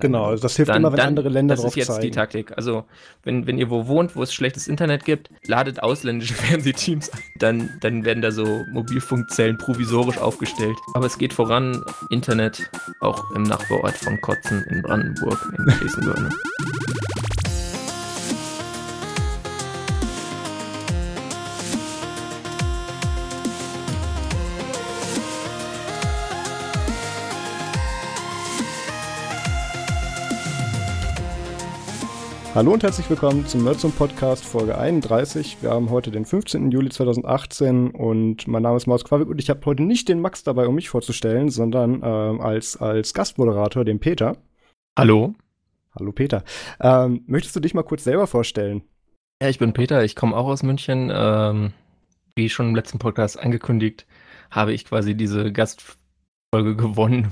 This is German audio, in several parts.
Genau, also das hilft dann, immer, wenn dann, andere Länder das drauf Das ist jetzt zeigen. die Taktik. Also, wenn, wenn ihr wo wohnt, wo es schlechtes Internet gibt, ladet ausländische Fernsehteams ein. Dann, dann werden da so Mobilfunkzellen provisorisch aufgestellt. Aber es geht voran. Internet auch im Nachbarort von Kotzen in Brandenburg, in Schleswig-Holstein. Hallo und herzlich willkommen zum Nerdsum Podcast Folge 31. Wir haben heute den 15. Juli 2018 und mein Name ist Maus Quavik und ich habe heute nicht den Max dabei, um mich vorzustellen, sondern ähm, als, als Gastmoderator den Peter. Hallo. Hallo Peter. Ähm, möchtest du dich mal kurz selber vorstellen? Ja, ich bin Peter, ich komme auch aus München. Ähm, wie schon im letzten Podcast angekündigt, habe ich quasi diese Gastfolge gewonnen,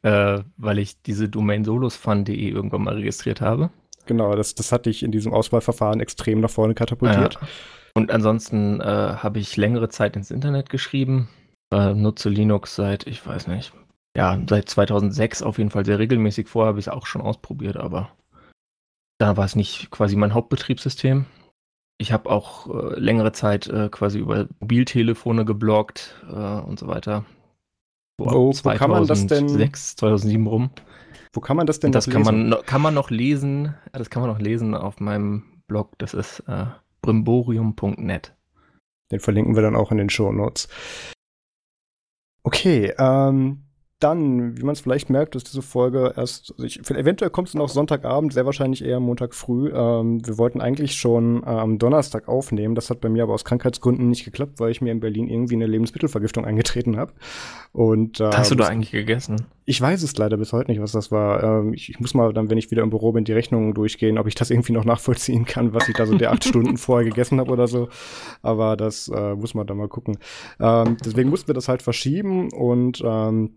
äh, weil ich diese Domain solosfun.de irgendwann mal registriert habe. Genau, das, das hatte ich in diesem Auswahlverfahren extrem nach vorne katapultiert. Ja. Und ansonsten äh, habe ich längere Zeit ins Internet geschrieben, äh, nutze Linux seit, ich weiß nicht, ja, seit 2006 auf jeden Fall sehr regelmäßig. Vorher habe ich es auch schon ausprobiert, aber da war es nicht quasi mein Hauptbetriebssystem. Ich habe auch äh, längere Zeit äh, quasi über Mobiltelefone gebloggt äh, und so weiter. So wo, wo kann man das denn? 2006, 2007 rum. Wo kann man das denn das kann lesen? Man, kann man noch lesen, das kann man noch lesen auf meinem Blog, das ist äh, brimborium.net. Den verlinken wir dann auch in den Show Notes. Okay, ähm, dann, wie man es vielleicht merkt, ist diese Folge erst, also ich, eventuell kommt es noch Sonntagabend, sehr wahrscheinlich eher Montag früh. Ähm, wir wollten eigentlich schon äh, am Donnerstag aufnehmen. Das hat bei mir aber aus Krankheitsgründen nicht geklappt, weil ich mir in Berlin irgendwie eine Lebensmittelvergiftung eingetreten habe. Und äh, hast du da eigentlich gegessen? Ich weiß es leider bis heute nicht, was das war. Ähm, ich, ich, muss mal dann, wenn ich wieder im Büro bin, die Rechnungen durchgehen, ob ich das irgendwie noch nachvollziehen kann, was ich da so der acht Stunden vorher gegessen habe oder so. Aber das äh, muss man dann mal gucken. Ähm, deswegen mussten wir das halt verschieben und ähm,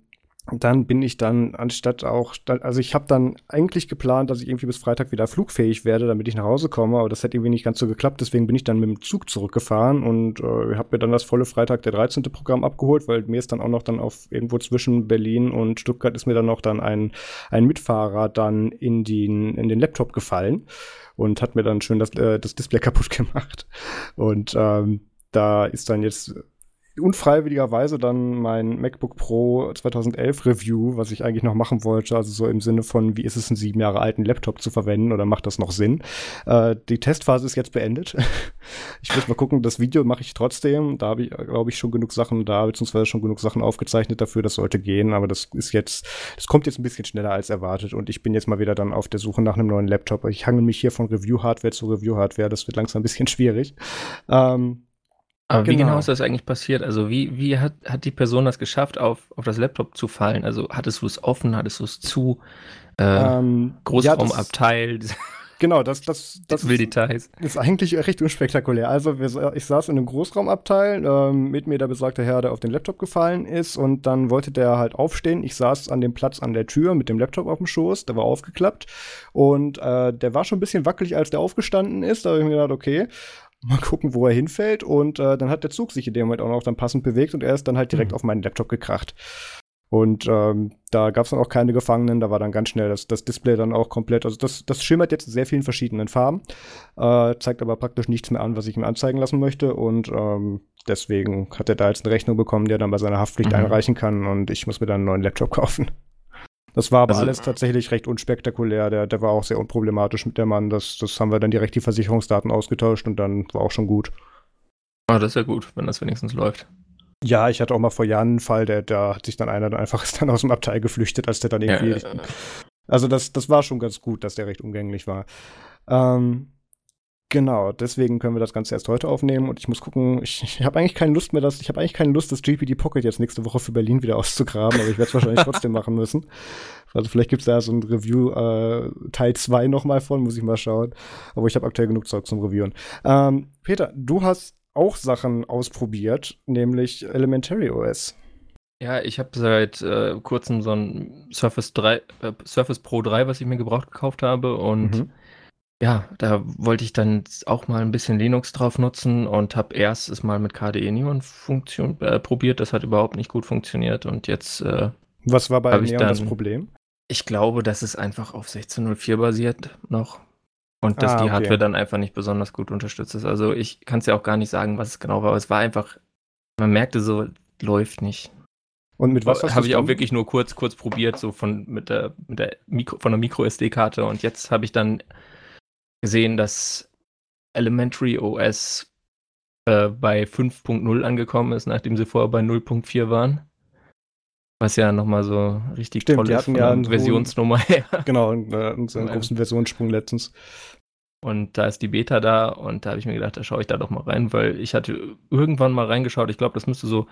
dann bin ich dann anstatt auch, also ich habe dann eigentlich geplant, dass ich irgendwie bis Freitag wieder flugfähig werde, damit ich nach Hause komme, aber das hat irgendwie nicht ganz so geklappt, deswegen bin ich dann mit dem Zug zurückgefahren und äh, habe mir dann das volle Freitag der 13. Programm abgeholt, weil mir ist dann auch noch dann auf irgendwo zwischen Berlin und Stuttgart ist mir dann noch dann ein, ein Mitfahrer dann in den, in den Laptop gefallen und hat mir dann schön das, äh, das Display kaputt gemacht und ähm, da ist dann jetzt unfreiwilligerweise dann mein MacBook Pro 2011 Review, was ich eigentlich noch machen wollte, also so im Sinne von, wie ist es, einen sieben Jahre alten Laptop zu verwenden oder macht das noch Sinn? Äh, die Testphase ist jetzt beendet. ich muss mal gucken, das Video mache ich trotzdem. Da habe ich, glaube ich, schon genug Sachen da, beziehungsweise schon genug Sachen aufgezeichnet dafür, das sollte gehen, aber das ist jetzt, das kommt jetzt ein bisschen schneller als erwartet und ich bin jetzt mal wieder dann auf der Suche nach einem neuen Laptop. Ich hange mich hier von Review-Hardware zu Review-Hardware, das wird langsam ein bisschen schwierig. Ähm, aber genau. wie genau ist das eigentlich passiert? Also wie, wie hat, hat die Person das geschafft, auf, auf das Laptop zu fallen? Also hattest du es offen, hattest du es zu? Äh, ähm, Großraumabteil? Ja, genau, das, das, das will Details. ist eigentlich recht unspektakulär. Also wir, ich saß in einem Großraumabteil, ähm, mit mir der besagte Herr, der auf den Laptop gefallen ist und dann wollte der halt aufstehen. Ich saß an dem Platz an der Tür mit dem Laptop auf dem Schoß, der war aufgeklappt und äh, der war schon ein bisschen wackelig, als der aufgestanden ist. Da habe ich mir gedacht, okay, mal gucken, wo er hinfällt. Und äh, dann hat der Zug sich in dem Moment auch noch dann passend bewegt und er ist dann halt direkt mhm. auf meinen Laptop gekracht. Und ähm, da gab es dann auch keine Gefangenen, da war dann ganz schnell das, das Display dann auch komplett. Also das, das schimmert jetzt in sehr vielen verschiedenen Farben, äh, zeigt aber praktisch nichts mehr an, was ich ihm anzeigen lassen möchte. Und ähm, deswegen hat er da jetzt eine Rechnung bekommen, die er dann bei seiner Haftpflicht mhm. einreichen kann und ich muss mir dann einen neuen Laptop kaufen. Das war aber also, alles tatsächlich recht unspektakulär. Der, der war auch sehr unproblematisch mit der Mann. Das, das haben wir dann direkt die Versicherungsdaten ausgetauscht und dann war auch schon gut. Ah, das ist ja gut, wenn das wenigstens läuft. Ja, ich hatte auch mal vor Jahren einen Fall, der, da hat sich dann einer dann einfach ist dann aus dem Abteil geflüchtet, als der dann irgendwie. Ja, ja, ja. Also das, das war schon ganz gut, dass der recht umgänglich war. Ähm, Genau, deswegen können wir das Ganze erst heute aufnehmen und ich muss gucken, ich, ich habe eigentlich keine Lust mehr, dass ich habe eigentlich keine Lust, das GPD Pocket jetzt nächste Woche für Berlin wieder auszugraben, aber ich werde es wahrscheinlich trotzdem machen müssen. Also vielleicht gibt es da so ein Review äh, Teil 2 nochmal von, muss ich mal schauen. Aber ich habe aktuell genug Zeug zum Reviewen. Ähm, Peter, du hast auch Sachen ausprobiert, nämlich Elementary OS. Ja, ich habe seit äh, kurzem so ein Surface 3, äh, Surface Pro 3, was ich mir gebraucht gekauft habe und mhm ja, da wollte ich dann auch mal ein bisschen Linux drauf nutzen und habe erst es mal mit KDE Neon Funktion äh, probiert. Das hat überhaupt nicht gut funktioniert und jetzt. Äh, Was war bei Neon das Problem? Ich glaube, dass es einfach auf 16.04 basiert noch. Und dass Ah, die okay. Hardware dann einfach nicht besonders gut unterstützt ist. Also ich kann es ja auch gar nicht sagen, was es genau war, aber es war einfach, man merkte so, läuft nicht. Und mit was hast Habe du's ich auch dann? wirklich nur kurz, kurz probiert, so von mit der, mit der Mikro, von der Micro-SD-Karte. Und jetzt habe ich dann gesehen, dass Elementary OS äh, bei 5.0 angekommen ist, nachdem sie vorher bei 0.4 waren. Was ja nochmal so richtig Stimmt, toll die ist hatten von ja einen hohen- Versionsnummer her. Genau, äh, so einen großen Versionssprung letztens. Und da ist die Beta da und da habe ich mir gedacht, da schaue ich da doch mal rein, weil ich hatte irgendwann mal reingeschaut. Ich glaube, das müsste so.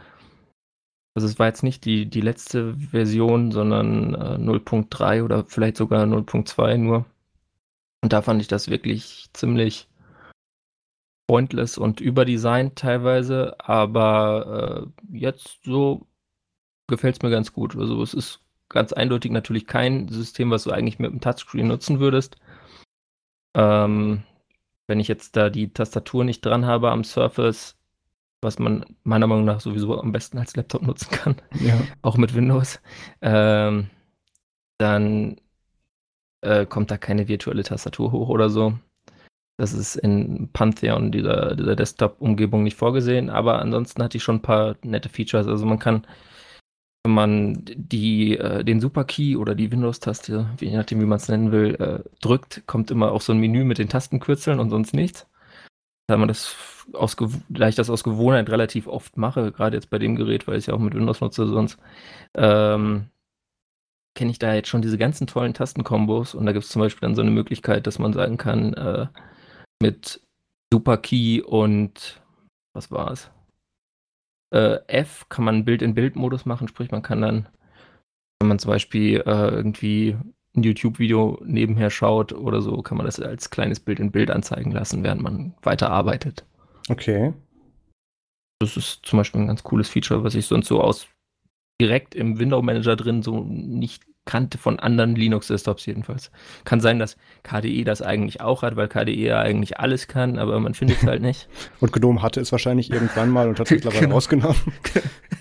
Also es war jetzt nicht die, die letzte Version, sondern äh, 0.3 oder vielleicht sogar 0.2 nur. Und da fand ich das wirklich ziemlich pointless und überdesignt teilweise, aber äh, jetzt so gefällt es mir ganz gut. Also es ist ganz eindeutig natürlich kein System, was du eigentlich mit dem Touchscreen nutzen würdest. Ähm, wenn ich jetzt da die Tastatur nicht dran habe am Surface, was man meiner Meinung nach sowieso am besten als Laptop nutzen kann, Ja. auch mit Windows, ähm, dann äh, kommt da keine virtuelle Tastatur hoch oder so. Das ist in Pantheon, dieser, dieser Desktop-Umgebung, nicht vorgesehen, aber ansonsten hatte ich schon ein paar nette Features. Also man kann, wenn man die, äh, den Super-Key oder die Windows-Taste, je nachdem, wie man es nennen will, äh, drückt, kommt immer auch so ein Menü mit den Tastenkürzeln und sonst nichts. Da man das aus, da ich das aus Gewohnheit relativ oft mache, gerade jetzt bei dem Gerät, weil ich es ja auch mit Windows nutze sonst, ähm, kenne ich da jetzt schon diese ganzen tollen Tastenkombos und da gibt es zum Beispiel dann so eine Möglichkeit, dass man sagen kann, äh, mit Superkey und was war es? Äh, F kann man Bild-in-Bild-Modus machen, sprich man kann dann, wenn man zum Beispiel äh, irgendwie ein YouTube-Video nebenher schaut oder so, kann man das als kleines Bild in Bild anzeigen lassen, während man weiter arbeitet. Okay. Das ist zum Beispiel ein ganz cooles Feature, was ich sonst so aus direkt im Window Manager drin so nicht kannte von anderen Linux-Desktops jedenfalls. Kann sein, dass KDE das eigentlich auch hat, weil KDE ja eigentlich alles kann, aber man findet es halt nicht. Und Gnome hatte es wahrscheinlich irgendwann mal und hat es mittlerweile Genau. rausgenommen.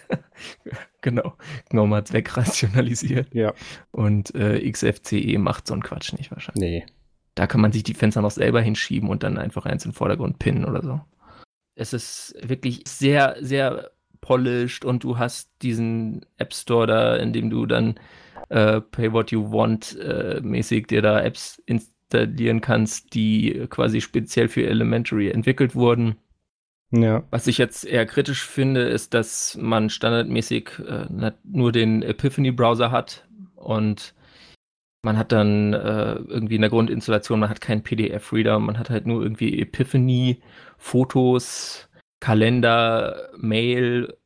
genau. GNOME hat es wegrationalisiert Ja. und äh, XFCE macht so einen Quatsch nicht wahrscheinlich. Nee. Da kann man sich die Fenster noch selber hinschieben und dann einfach eins in den Vordergrund pinnen oder so. Es ist wirklich sehr, sehr polished und du hast diesen App Store da, in dem du dann äh, Pay What You Want äh, mäßig dir da Apps installieren kannst, die quasi speziell für Elementary entwickelt wurden. Ja. Was ich jetzt eher kritisch finde, ist, dass man standardmäßig äh, nur den Epiphany-Browser hat und man hat dann äh, irgendwie in der Grundinstallation, man hat keinen PDF-Reader, man hat halt nur irgendwie Epiphany, Fotos, Kalender, Mail,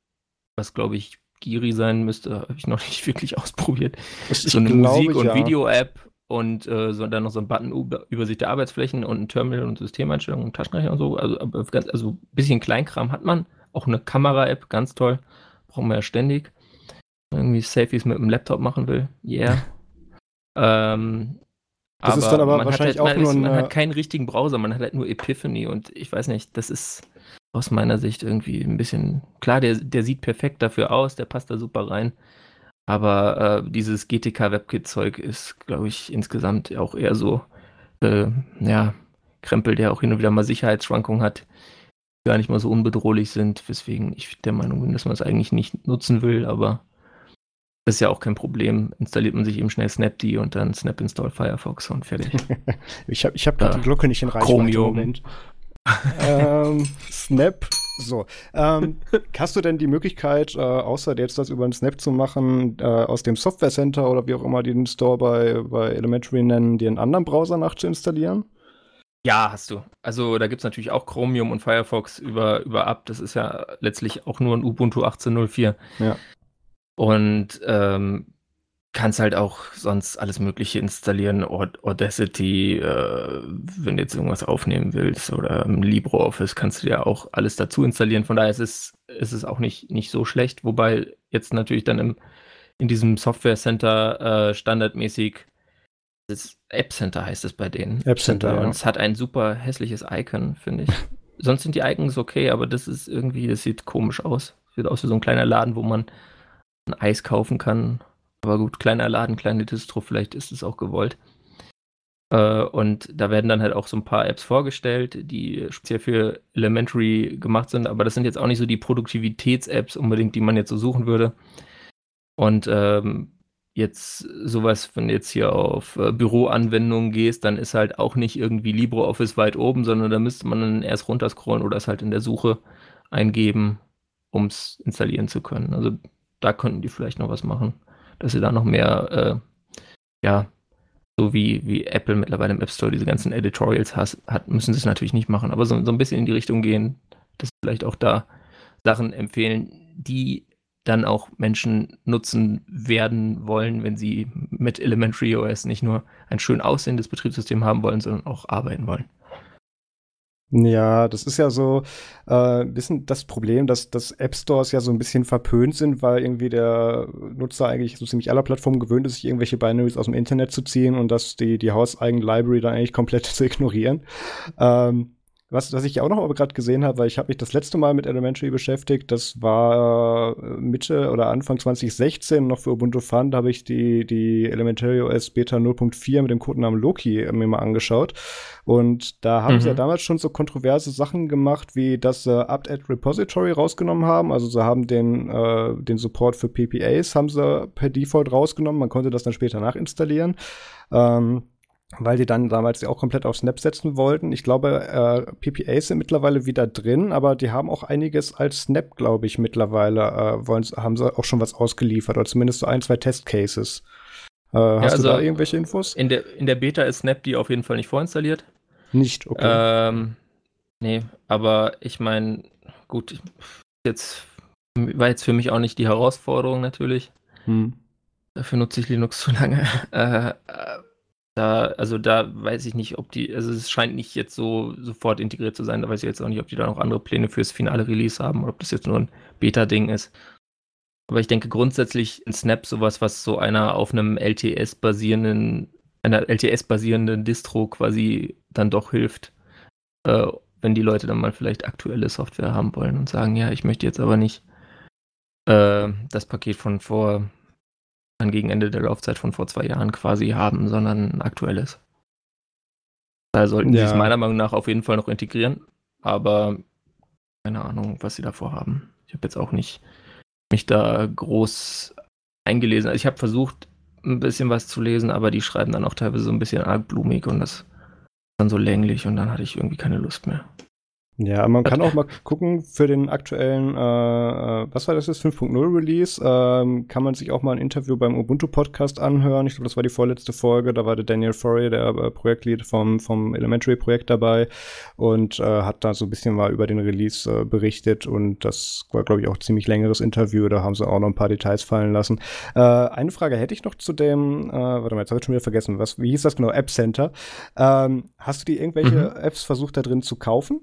was glaube ich Giri sein müsste, habe ich noch nicht wirklich ausprobiert. Das, so eine Musik- und ja. Video-App und äh, so, dann noch so ein Button über Übersicht der Arbeitsflächen und ein Terminal und Systemeinstellungen und Taschenrechner und so. Also, aber ganz, also ein bisschen Kleinkram hat man. Auch eine Kamera-App, ganz toll. Brauchen wir ja ständig. Irgendwie Selfies mit dem Laptop machen will. Yeah. ähm, Das ist dann aber man hat wahrscheinlich halt, auch man, nur ist, man eine- hat keinen richtigen Browser, man hat halt nur Epiphany und ich weiß nicht, das ist aus meiner Sicht irgendwie ein bisschen, klar, der, der sieht perfekt dafür aus, der passt da super rein, aber äh, dieses GTK WebKit-Zeug ist, glaube ich, insgesamt auch eher so, äh, ja, Krempel, der auch hin und wieder mal Sicherheitsschwankungen hat, die gar nicht mal so unbedrohlich sind, weswegen ich der Meinung bin, dass man es eigentlich nicht nutzen will, aber das ist ja auch kein Problem. Installiert man sich eben schnell Snapd und dann Snap Install Firefox und fertig. Ich habe ich hab gerade Ja. die Glocke nicht in Reichweite. Chromium. Moment. Ähm, Snap. So. Ähm, hast du denn die Möglichkeit, äh, außer jetzt das über den Snap zu machen, äh, aus dem Software Center oder wie auch immer die den Store bei, bei Elementary nennen, dir einen anderen Browser nachzuinstallieren? Ja, hast du. Also da gibt es natürlich auch Chromium und Firefox über, über App. Das ist ja letztlich auch nur ein Ubuntu 18.04. Ja. Und ähm, kannst halt auch sonst alles Mögliche installieren. Aud- Audacity, äh, wenn du jetzt irgendwas aufnehmen willst oder LibreOffice kannst du ja auch alles dazu installieren. Von daher ist es, ist es auch nicht, nicht so schlecht. Wobei jetzt natürlich dann im, in diesem Software Center äh, standardmäßig das App Center heißt es bei denen. App Center, ja. Und es hat ein super hässliches Icon, finde ich. Sonst sind die Icons okay, aber das ist irgendwie, das sieht komisch aus. Sieht aus wie so ein kleiner Laden, wo man ein Eis kaufen kann. Aber gut, kleiner Laden, kleine Distro, vielleicht ist es auch gewollt. Äh, und da werden dann halt auch so ein paar Apps vorgestellt, die speziell für Elementary gemacht sind, aber das sind jetzt auch nicht so die Produktivitäts-Apps unbedingt, die man jetzt so suchen würde. Und ähm, jetzt sowas, wenn du jetzt hier auf äh, Büroanwendungen gehst, dann ist halt auch nicht irgendwie LibreOffice weit oben, sondern da müsste man dann erst runterscrollen oder es halt in der Suche eingeben, um es installieren zu können. Also da könnten die vielleicht noch was machen, dass sie da noch mehr, äh, ja, so wie, wie Apple mittlerweile im App Store diese ganzen Editorials has, hat, müssen sie es natürlich nicht machen, aber so, so ein bisschen in die Richtung gehen, dass sie vielleicht auch da Sachen empfehlen, die dann auch Menschen nutzen werden wollen, wenn sie mit Elementary OS nicht nur ein schön aussehendes Betriebssystem haben wollen, sondern auch arbeiten wollen. Ja, das ist ja so äh, ein bisschen das Problem, dass, dass App Stores ja so ein bisschen verpönt sind, weil irgendwie der Nutzer eigentlich so ziemlich aller Plattformen gewöhnt ist, sich irgendwelche Binaries aus dem Internet zu ziehen und dass die, die hauseigene Library dann eigentlich komplett zu ignorieren. Ähm, was, was ich auch noch gerade gesehen habe, weil ich habe mich das letzte Mal mit Elementary beschäftigt, das war äh, Mitte oder Anfang 2016 noch für Ubuntu Fun, da habe ich die, die Elementary OS Beta 0.4 mit dem Codenamen Loki äh, mir mal angeschaut. Und da haben mhm. sie ja damals schon so kontroverse Sachen gemacht, wie dass sie äh, Update Repository rausgenommen haben. Also sie haben den, äh, den Support für PPAs haben sie per Default rausgenommen. Man konnte das dann später nachinstallieren. Ähm, weil die dann damals auch komplett auf Snap setzen wollten. Ich glaube, äh, PPAs sind mittlerweile wieder drin, aber die haben auch einiges als Snap, glaube ich, mittlerweile. Äh, wollen, haben sie auch schon was ausgeliefert, oder zumindest so ein, zwei Testcases. Äh, ja, hast also du da irgendwelche Infos? In der, in der Beta ist Snap die auf jeden Fall nicht vorinstalliert. Nicht, okay. Ähm, nee, aber ich meine, gut, jetzt war jetzt für mich auch nicht die Herausforderung natürlich. Hm. Dafür nutze ich Linux zu lange. äh, da, also da weiß ich nicht, ob die, also es scheint nicht jetzt so sofort integriert zu sein. Da weiß ich jetzt auch nicht, ob die da noch andere Pläne fürs finale Release haben oder ob das jetzt nur ein Beta-Ding ist. Aber ich denke grundsätzlich in Snap sowas, was so einer auf einem LTS basierenden, einer LTS basierenden Distro quasi dann doch hilft, äh, wenn die Leute dann mal vielleicht aktuelle Software haben wollen und sagen, ja, ich möchte jetzt aber nicht äh, das Paket von vor dann gegen Ende der Laufzeit von vor zwei Jahren quasi haben, sondern ein aktuelles. Da sollten ja. sie es meiner Meinung nach auf jeden Fall noch integrieren, aber keine Ahnung, was sie davor haben. Ich habe jetzt auch nicht mich da groß eingelesen. Also ich habe versucht, ein bisschen was zu lesen, aber die schreiben dann auch teilweise so ein bisschen arg blumig und das ist dann so länglich und dann hatte ich irgendwie keine Lust mehr. Ja, man kann auch mal gucken für den aktuellen, äh, äh was war das jetzt, 5.0 Release, ähm, kann man sich auch mal ein Interview beim Ubuntu Podcast anhören. Ich glaube, das war die vorletzte Folge. Da war der Daniel Forey, der äh, Projektlead vom, vom Elementary Projekt dabei und äh, hat da so ein bisschen mal über den Release äh, berichtet und das war, glaube ich, auch ein ziemlich längeres Interview. Da haben sie auch noch ein paar Details fallen lassen. Äh, eine Frage hätte ich noch zu dem, äh, warte mal, jetzt habe ich schon wieder vergessen, was, wie hieß das genau, App Center. Ähm, hast du dir irgendwelche mhm. Apps versucht, da drin zu kaufen?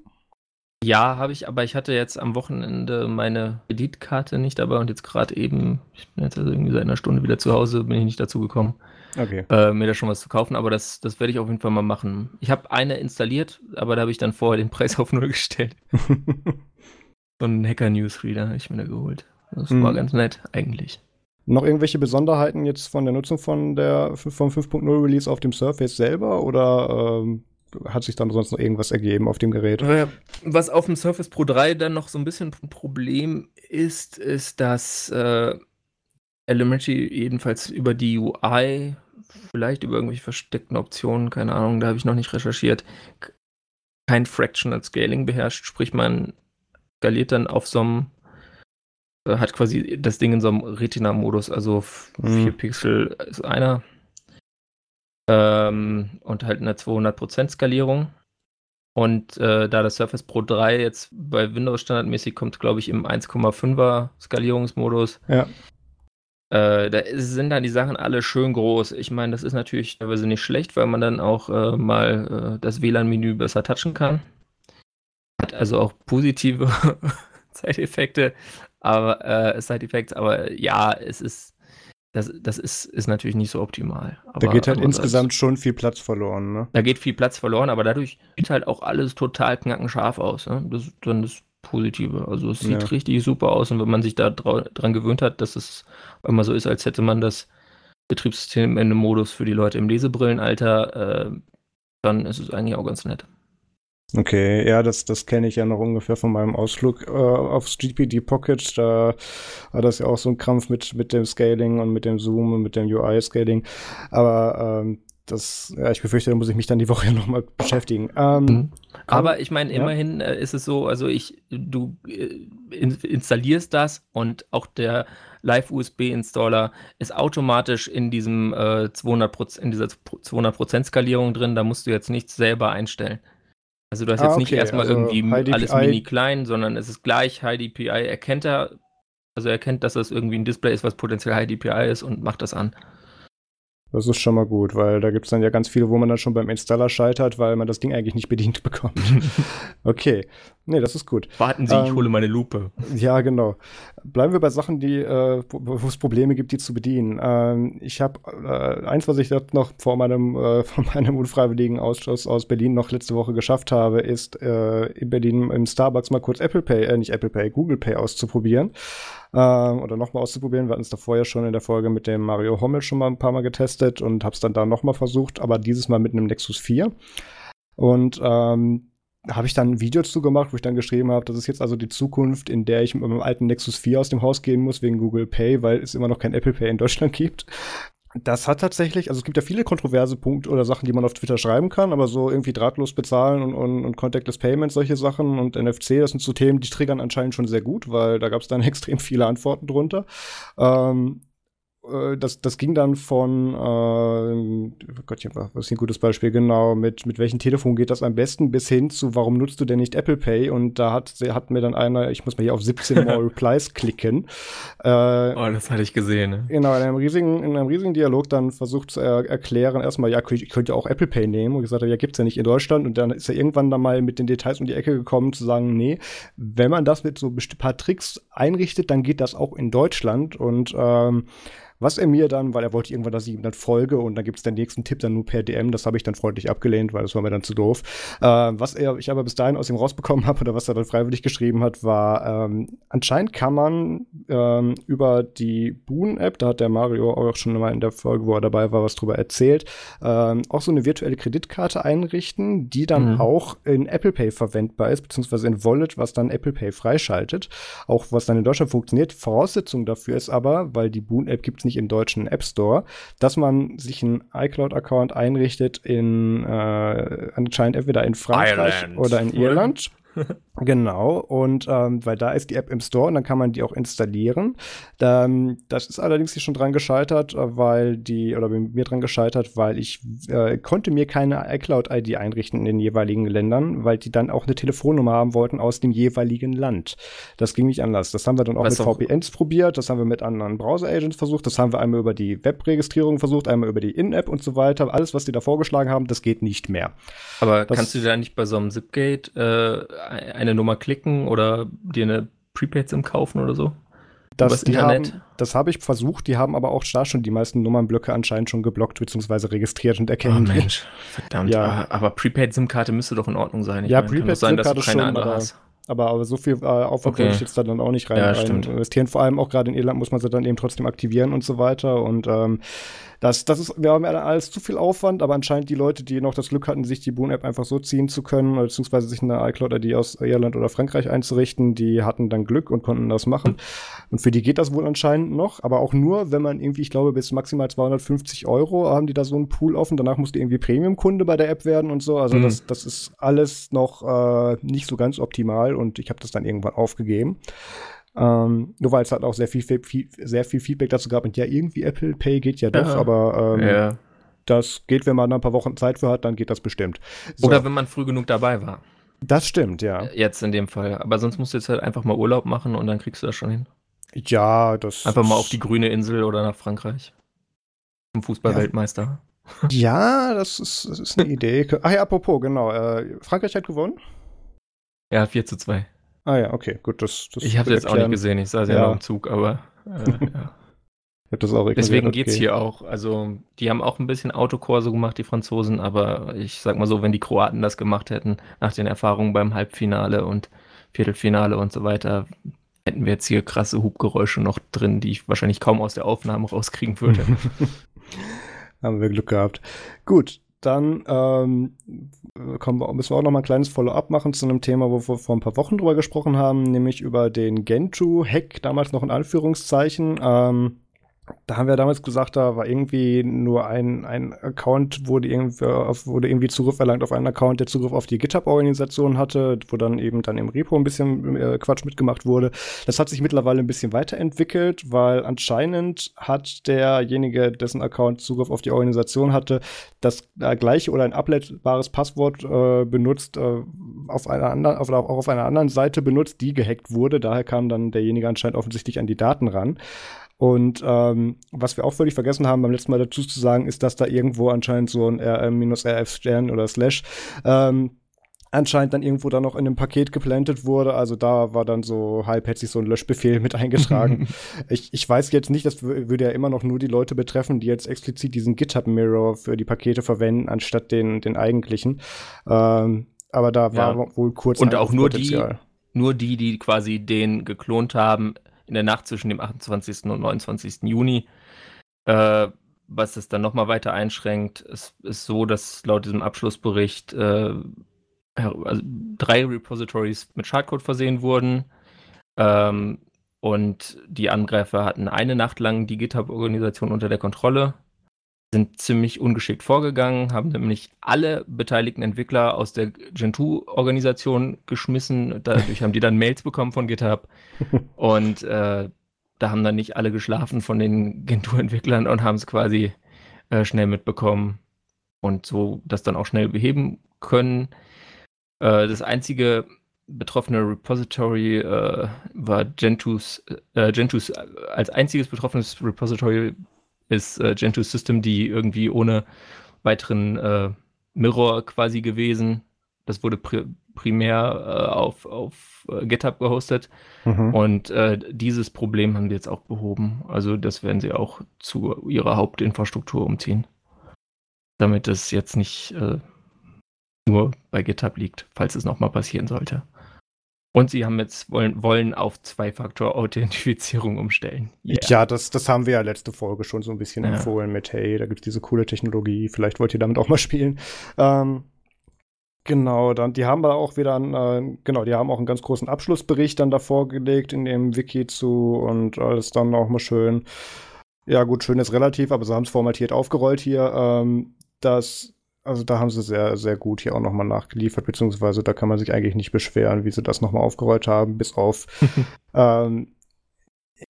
Ja, habe ich, aber ich hatte jetzt am Wochenende meine Kreditkarte nicht dabei und jetzt gerade eben, ich bin jetzt also irgendwie seit einer Stunde wieder zu Hause, bin ich nicht dazu gekommen, okay. äh, mir da schon was zu kaufen, aber das, das werde ich auf jeden Fall mal machen. Ich habe eine installiert, aber da habe ich dann vorher den Preis auf Null gestellt. so einen Hacker-Newsreader habe ich mir da geholt. Das mhm. war ganz nett, eigentlich. Noch irgendwelche Besonderheiten jetzt von der Nutzung von der vom 5.0 Release auf dem Surface selber oder ähm, hat sich dann sonst noch irgendwas ergeben auf dem Gerät. Was auf dem Surface Pro 3 dann noch so ein bisschen ein Problem ist, ist, dass äh, Elementary jedenfalls über die UI, vielleicht über irgendwelche versteckten Optionen, keine Ahnung, da habe ich noch nicht recherchiert, kein Fractional Scaling beherrscht. Sprich, man skaliert dann auf so einem, äh, hat quasi das Ding in so einem Retina-Modus, also 4 mhm. Pixel ist einer ähm, und halt eine 200% Skalierung. Und äh, da das Surface Pro 3 jetzt bei Windows standardmäßig kommt, glaube ich, im 1,5er Skalierungsmodus. Ja. Äh, da sind dann die Sachen alle schön groß. Ich meine, das ist natürlich teilweise nicht schlecht, weil man dann auch äh, mal äh, das WLAN-Menü besser touchen kann. Hat also auch positive Side-Effekte, aber äh, Side-Effects, aber ja, es ist das, das ist, ist natürlich nicht so optimal. Aber, da geht halt insgesamt schon viel Platz verloren, ne? Da geht viel Platz verloren, aber dadurch sieht halt auch alles total knackenscharf aus. Ne? Das ist dann das Positive. Also es sieht ja. richtig super aus und wenn man sich da dran gewöhnt hat, dass es immer so ist, als hätte man das Betriebssystem-Ende-Modus für die Leute im Lesebrillenalter, äh, dann ist es eigentlich auch ganz nett. Okay, ja, das, das kenne ich ja noch ungefähr von meinem Ausflug äh, aufs GPD Pocket. Da war das ja auch so ein Krampf mit, mit dem Scaling und mit dem Zoom und mit dem UI-Scaling. Aber ähm, das, ja, ich befürchte, da muss ich mich dann die Woche ja nochmal beschäftigen. Ähm, mhm. Aber ich meine, immerhin. Äh, ist es so, also ich, du äh, in, installierst das und auch der Live-USB-Installer ist automatisch in diesem äh, 200%, in dieser 200% Skalierung drin. Da musst du jetzt nichts selber einstellen. Also du hast ah, jetzt okay. nicht erstmal also irgendwie alles mini klein, sondern es ist gleich HiDPI erkennt er, also er erkennt, dass das irgendwie ein Display ist, was potenziell HiDPI ist und macht das an. Das ist schon mal gut, weil da gibt es dann ja ganz viele, wo man dann schon beim Installer scheitert, weil man das Ding eigentlich nicht bedient bekommt. okay. Nee, das ist gut. Warten Sie, ähm, ich hole meine Lupe. Ja, genau. Bleiben wir bei Sachen, die, äh, wo es Probleme gibt, die zu bedienen. Ähm, ich habe äh, eins, was ich noch vor meinem, äh, vor meinem unfreiwilligen Ausschuss aus Berlin noch letzte Woche geschafft habe, ist äh, in Berlin im Starbucks mal kurz Apple Pay, äh, nicht Apple Pay, Google Pay auszuprobieren. Ähm, oder nochmal auszuprobieren. Wir hatten es davor ja schon in der Folge mit dem Mario Hommel schon mal ein paar Mal getestet und habe es dann da nochmal versucht, aber dieses Mal mit einem Nexus 4. Und ähm, habe ich dann ein Video zu gemacht, wo ich dann geschrieben habe, das ist jetzt also die Zukunft, in der ich mit meinem alten Nexus 4 aus dem Haus gehen muss wegen Google Pay, weil es immer noch kein Apple Pay in Deutschland gibt. Das hat tatsächlich, also es gibt ja viele kontroverse Punkte oder Sachen, die man auf Twitter schreiben kann, aber so irgendwie drahtlos bezahlen und, und, und Contactless Payments, solche Sachen und NFC, das sind so Themen, die triggern anscheinend schon sehr gut, weil da gab es dann extrem viele Antworten drunter. Ähm, äh, das, das ging dann von, äh, oh Gottchen, was ist ein gutes Beispiel, genau, mit, mit welchem Telefon geht das am besten, bis hin zu, warum nutzt du denn nicht Apple Pay? Und da hat, hat mir dann einer, ich muss mal hier auf 17 More Replies klicken. Äh, oh, das hatte ich gesehen. Ne? Genau, in einem riesigen, in einem riesigen Dialog dann versucht zu er erklären, erstmal, ja, ich könnte ja auch Apple Pay nehmen. Und gesagt habe, ja, gibt's ja nicht in Deutschland. Und dann ist er irgendwann dann mal mit den Details um die Ecke gekommen, zu sagen, nee, wenn man das mit so ein paar Tricks einrichtet, dann geht das auch in Deutschland. Und ähm, was er mir dann, weil er wollte irgendwann, dass ich ihm dann folge und dann gibt es den nächsten Tipp dann nur per DM, das habe ich dann freundlich abgelehnt, weil das war mir dann zu doof. Äh, was er, ich aber bis dahin aus ihm rausbekommen habe oder was er dann freiwillig geschrieben hat, war, ähm, anscheinend kann man ähm, über die Boon-App, da hat der Mario auch schon mal in der Folge, wo er dabei war, was drüber erzählt, ähm, auch so eine virtuelle Kreditkarte einrichten, die dann mhm. auch in Apple Pay verwendbar ist, beziehungsweise in Wallet, was dann Apple Pay freischaltet. Auch was dann in Deutschland funktioniert. Voraussetzung dafür ist aber, weil die Boon-App gibt es nicht nicht im deutschen App Store, dass man sich einen iCloud-Account einrichtet in äh, anscheinend entweder in Frankreich Ireland. oder in Irland. Genau, und ähm, weil da ist die App im Store und dann kann man die auch installieren. Ähm, das ist allerdings hier schon dran gescheitert, äh, weil die, oder mir dran gescheitert, weil ich äh, konnte mir keine iCloud-ID einrichten in den jeweiligen Ländern, weil die dann auch eine Telefonnummer haben wollten aus dem jeweiligen Land. Das ging nicht anders. Das haben wir dann auch Was mit auch? VPNs probiert, das haben wir mit anderen Browser-Agents versucht, das haben wir einmal über die Webregistrierung versucht, einmal über die In-App und so weiter. Alles, was die da vorgeschlagen haben, das geht nicht mehr. Aber das kannst du da nicht bei so einem Zipgate äh, eine Nummer klicken oder dir eine Prepaid-SIM kaufen oder so? Das, haben, das habe ich versucht, die haben aber auch da schon die meisten Nummernblöcke anscheinend schon geblockt bzw. registriert und erkennen. Oh Mensch, verdammt. Ja. Aber Prepaid-SIM-Karte müsste doch in Ordnung sein. Ich ja, Prepaid-SIM-Karte schon, aber, aber, aber, so viel äh, Aufwand okay. ich jetzt da dann auch nicht rein, ja, rein investieren. Vor allem auch gerade in Irland muss man sie dann eben trotzdem aktivieren und so weiter. Und ähm, das, das ist, wir haben ja alles zu viel Aufwand, aber anscheinend die Leute, die noch das Glück hatten, sich die Boon-App einfach so ziehen zu können, beziehungsweise sich eine iCloud-ID aus Irland oder Frankreich einzurichten, die hatten dann Glück und konnten das machen. Und für die geht das wohl anscheinend noch, aber auch nur, wenn man irgendwie, ich glaube, bis maximal 250 Euro haben die da so einen Pool offen. Danach musst du irgendwie Premium-Kunde bei der App werden und so. Also mhm. das, das ist alles noch äh, nicht so ganz optimal und ich habe das dann irgendwann aufgegeben. Ähm, nur weil es halt auch sehr viel, viel, sehr viel Feedback dazu gab und ja, irgendwie Apple Pay geht ja doch, ja. aber ähm, ja. das geht, wenn man da ein paar Wochen Zeit für hat, dann geht das bestimmt. So. Oder wenn man früh genug dabei war. Das stimmt, ja. Jetzt in dem Fall. Aber sonst musst du jetzt halt einfach mal Urlaub machen und dann kriegst du das schon hin. Ja, das. Einfach mal auf die grüne Insel oder nach Frankreich. Zum Fußballweltmeister. Ja. ja, das ist, das ist eine Idee. Ach ja, apropos, genau. Äh, Frankreich hat gewonnen. Ja, 4 zu 2. Ah ja, okay, gut. Das, das ich habe jetzt auch nicht gesehen, ich saß ja, ja noch im Zug, aber äh, ja. Das auch Deswegen geht es hier auch. Also, die haben auch ein bisschen Autokorso gemacht, die Franzosen, aber ich sag mal so, wenn die Kroaten das gemacht hätten, nach den Erfahrungen beim Halbfinale und Viertelfinale und so weiter, hätten wir jetzt hier krasse Hubgeräusche noch drin, die ich wahrscheinlich kaum aus der Aufnahme rauskriegen würde. Haben wir Glück gehabt. Gut, dann ähm, wir, müssen wir auch noch mal ein kleines Follow-up machen zu einem Thema, wo wir vor ein paar Wochen drüber gesprochen haben, nämlich über den Gentoo-Hack, damals noch in Anführungszeichen. Ähm, da haben wir damals gesagt, da war irgendwie nur ein, ein Account, wurde irgendwie, wurde irgendwie Zugriff erlangt auf einen Account, der Zugriff auf die GitHub-Organisation hatte, wo dann eben dann im Repo ein bisschen äh, Quatsch mitgemacht wurde. Das hat sich mittlerweile ein bisschen weiterentwickelt, weil anscheinend hat derjenige, dessen Account Zugriff auf die Organisation hatte, das äh, gleiche oder ein ableitbares Passwort äh, benutzt, äh, auf einer anderen, auf, auch auf einer anderen Seite benutzt, die gehackt wurde. Daher kam dann derjenige anscheinend offensichtlich an die Daten ran. Und ähm, was wir auch völlig vergessen haben beim letzten Mal dazu zu sagen, ist, dass da irgendwo anscheinend so ein RM-RF-Stern oder Slash ähm, anscheinend dann irgendwo da noch in einem Paket geplantet wurde. Also da war dann so halbherzig so ein Löschbefehl mit eingetragen. ich, ich weiß jetzt nicht, das würde ja immer noch nur die Leute betreffen, die jetzt explizit diesen GitHub-Mirror für die Pakete verwenden, anstatt den, den eigentlichen. Ähm, aber da war ja. wohl kurz Und auch nur die, nur die, die quasi den geklont haben, in der Nacht zwischen dem 28. und 29. Juni. Äh, was es dann nochmal weiter einschränkt, ist, ist so, dass laut diesem Abschlussbericht äh, also drei Repositories mit Schadcode versehen wurden. Ähm, und die Angreifer hatten eine Nacht lang die GitHub-Organisation unter der Kontrolle sind ziemlich ungeschickt vorgegangen, haben nämlich alle beteiligten Entwickler aus der Gentoo-Organisation geschmissen. Dadurch haben die dann Mails bekommen von GitHub. Und äh, da haben dann nicht alle geschlafen von den Gentoo-Entwicklern und haben es quasi äh, schnell mitbekommen und so das dann auch schnell beheben können. Äh, das einzige betroffene Repository äh, war Gentoos, äh, Gentoos als einziges betroffenes Repository ist äh, Gentoo System die irgendwie ohne weiteren äh, Mirror quasi gewesen. Das wurde pri primär äh, auf, auf äh, GitHub gehostet. Mhm. Und äh, dieses Problem haben die jetzt auch behoben. Also das werden sie auch zu ihrer Hauptinfrastruktur umziehen. Damit es jetzt nicht äh, nur bei GitHub liegt, falls es nochmal passieren sollte. Und sie haben jetzt wollen, wollen auf Zwei-Faktor-Authentifizierung umstellen. Yeah. Ja, das, das haben wir ja letzte Folge schon so ein bisschen ja. empfohlen mit, hey, da gibt es diese coole Technologie, vielleicht wollt ihr damit auch mal spielen. Ähm, genau, dann, die haben aber auch wieder, einen, äh, genau, die haben auch einen ganz großen Abschlussbericht dann davor gelegt in dem Wiki zu und alles dann auch mal schön, ja gut, schön ist relativ, aber sie haben es formatiert aufgerollt hier, ähm, dass also da haben sie sehr, sehr gut hier auch nochmal nachgeliefert, beziehungsweise da kann man sich eigentlich nicht beschweren, wie sie das nochmal aufgerollt haben, bis auf ähm,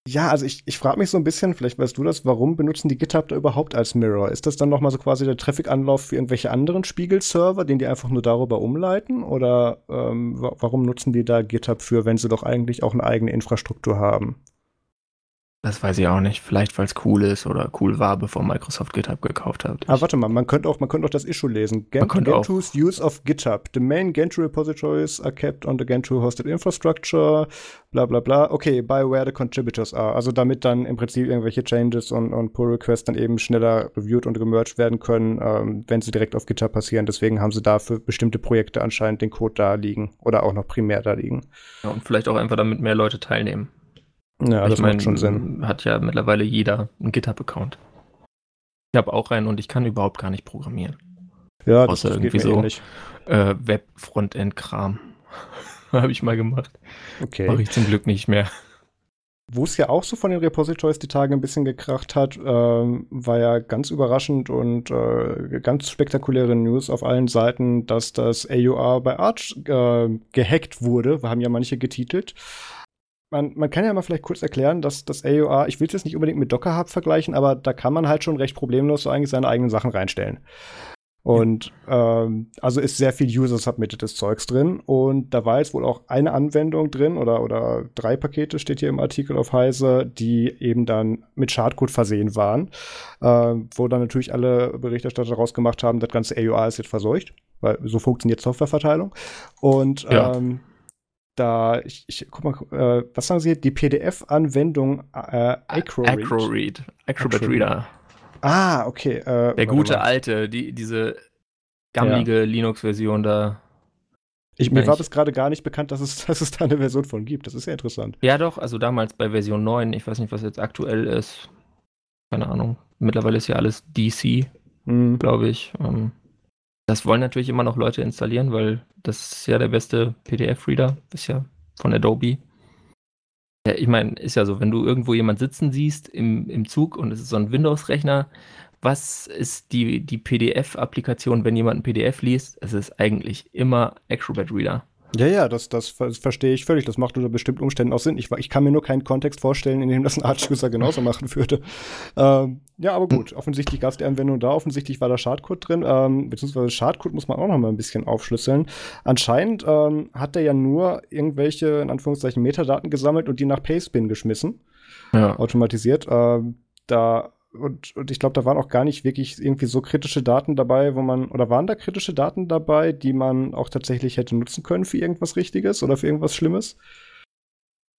ja, also ich, ich frage mich so ein bisschen, vielleicht weißt du das, warum benutzen die GitHub da überhaupt als Mirror? Ist das dann nochmal so quasi der Traffic-Anlauf für irgendwelche anderen Spiegel-Server, den die einfach nur darüber umleiten? Oder ähm, warum nutzen die da GitHub für, wenn sie doch eigentlich auch eine eigene Infrastruktur haben? Das weiß ich auch nicht. Vielleicht, weil es cool ist oder cool war, bevor Microsoft GitHub gekauft hat. Ah, warte mal, man könnte auch, man könnte auch das Issue lesen. Gent Gentoo's use of GitHub. The main Gentoo repositories are kept on the Gentoo hosted infrastructure. Bla bla bla. Okay, by where the contributors are. Also damit dann im Prinzip irgendwelche Changes und, und Pull Requests dann eben schneller reviewed und gemerged werden können, ähm, wenn sie direkt auf GitHub passieren. Deswegen haben sie da für bestimmte Projekte anscheinend den Code da liegen oder auch noch primär da liegen. Ja, und vielleicht auch einfach damit mehr Leute teilnehmen. Ja, ich das mein, macht schon Sinn. Hat ja mittlerweile jeder einen GitHub-Account. Ich habe auch einen und ich kann überhaupt gar nicht programmieren. Ja, das, Außer das irgendwie so äh, Web-Frontend-Kram. habe ich mal gemacht. Okay. Mache ich zum Glück nicht mehr. Wo es ja auch so von den Repositories die Tage ein bisschen gekracht hat, ähm, war ja ganz überraschend und äh, ganz spektakuläre News auf allen Seiten, dass das AUR bei Arch äh, gehackt wurde. Wir haben ja manche getitelt man, man kann ja mal vielleicht kurz erklären, dass das AOR, ich will es jetzt nicht unbedingt mit Docker Hub vergleichen, aber da kann man halt schon recht problemlos so eigentlich seine eigenen Sachen reinstellen. Und ähm, also ist sehr viel User-submittedes Zeugs drin. Und da war jetzt wohl auch eine Anwendung drin oder, oder drei Pakete steht hier im Artikel auf Heise, die eben dann mit Schadcode versehen waren. Äh, wo dann natürlich alle Berichterstatter rausgemacht haben, das ganze AUR ist jetzt verseucht, weil so funktioniert Softwareverteilung. Und ja. ähm, da, ich, ich guck mal, äh, was sagen Sie, die PDF-Anwendung äh, Acroread. Acroread. Acrobat Reader. Ah, okay. Äh, Der gute alte, die, diese gammelige ja. Linux-Version da. Ich, mir war bis gerade gar nicht bekannt, dass es, dass es da eine Version von gibt. Das ist ja interessant. Ja, doch, also damals bei Version 9. Ich weiß nicht, was jetzt aktuell ist. Keine Ahnung. mittlerweile ist ja alles DC, mhm. glaube ich. Ähm, das wollen natürlich immer noch Leute installieren, weil das ist ja der beste PDF-Reader, ist ja von Adobe. Ja, ich meine, ist ja so, wenn du irgendwo jemand sitzen siehst im, im Zug und es ist so ein Windows-Rechner, was ist die, die PDF-Applikation, wenn jemand ein PDF liest? Es ist eigentlich immer Acrobat Reader. Ja, ja, das, das verstehe ich völlig. Das macht unter bestimmten Umständen auch Sinn. Ich, ich kann mir nur keinen Kontext vorstellen, in dem das ein Arch-User genauso machen würde. Ähm, ja, aber gut. Offensichtlich gab es die Anwendung da. Offensichtlich war da Schadcode drin. Ähm, beziehungsweise Schadcode muss man auch noch mal ein bisschen aufschlüsseln. Anscheinend ähm, hat er ja nur irgendwelche, in Anführungszeichen, Metadaten gesammelt und die nach Pastebin geschmissen. Ja. Automatisiert. Ähm, da und, und ich glaube, da waren auch gar nicht wirklich irgendwie so kritische Daten dabei, wo man, oder waren da kritische Daten dabei, die man auch tatsächlich hätte nutzen können für irgendwas Richtiges oder für irgendwas Schlimmes?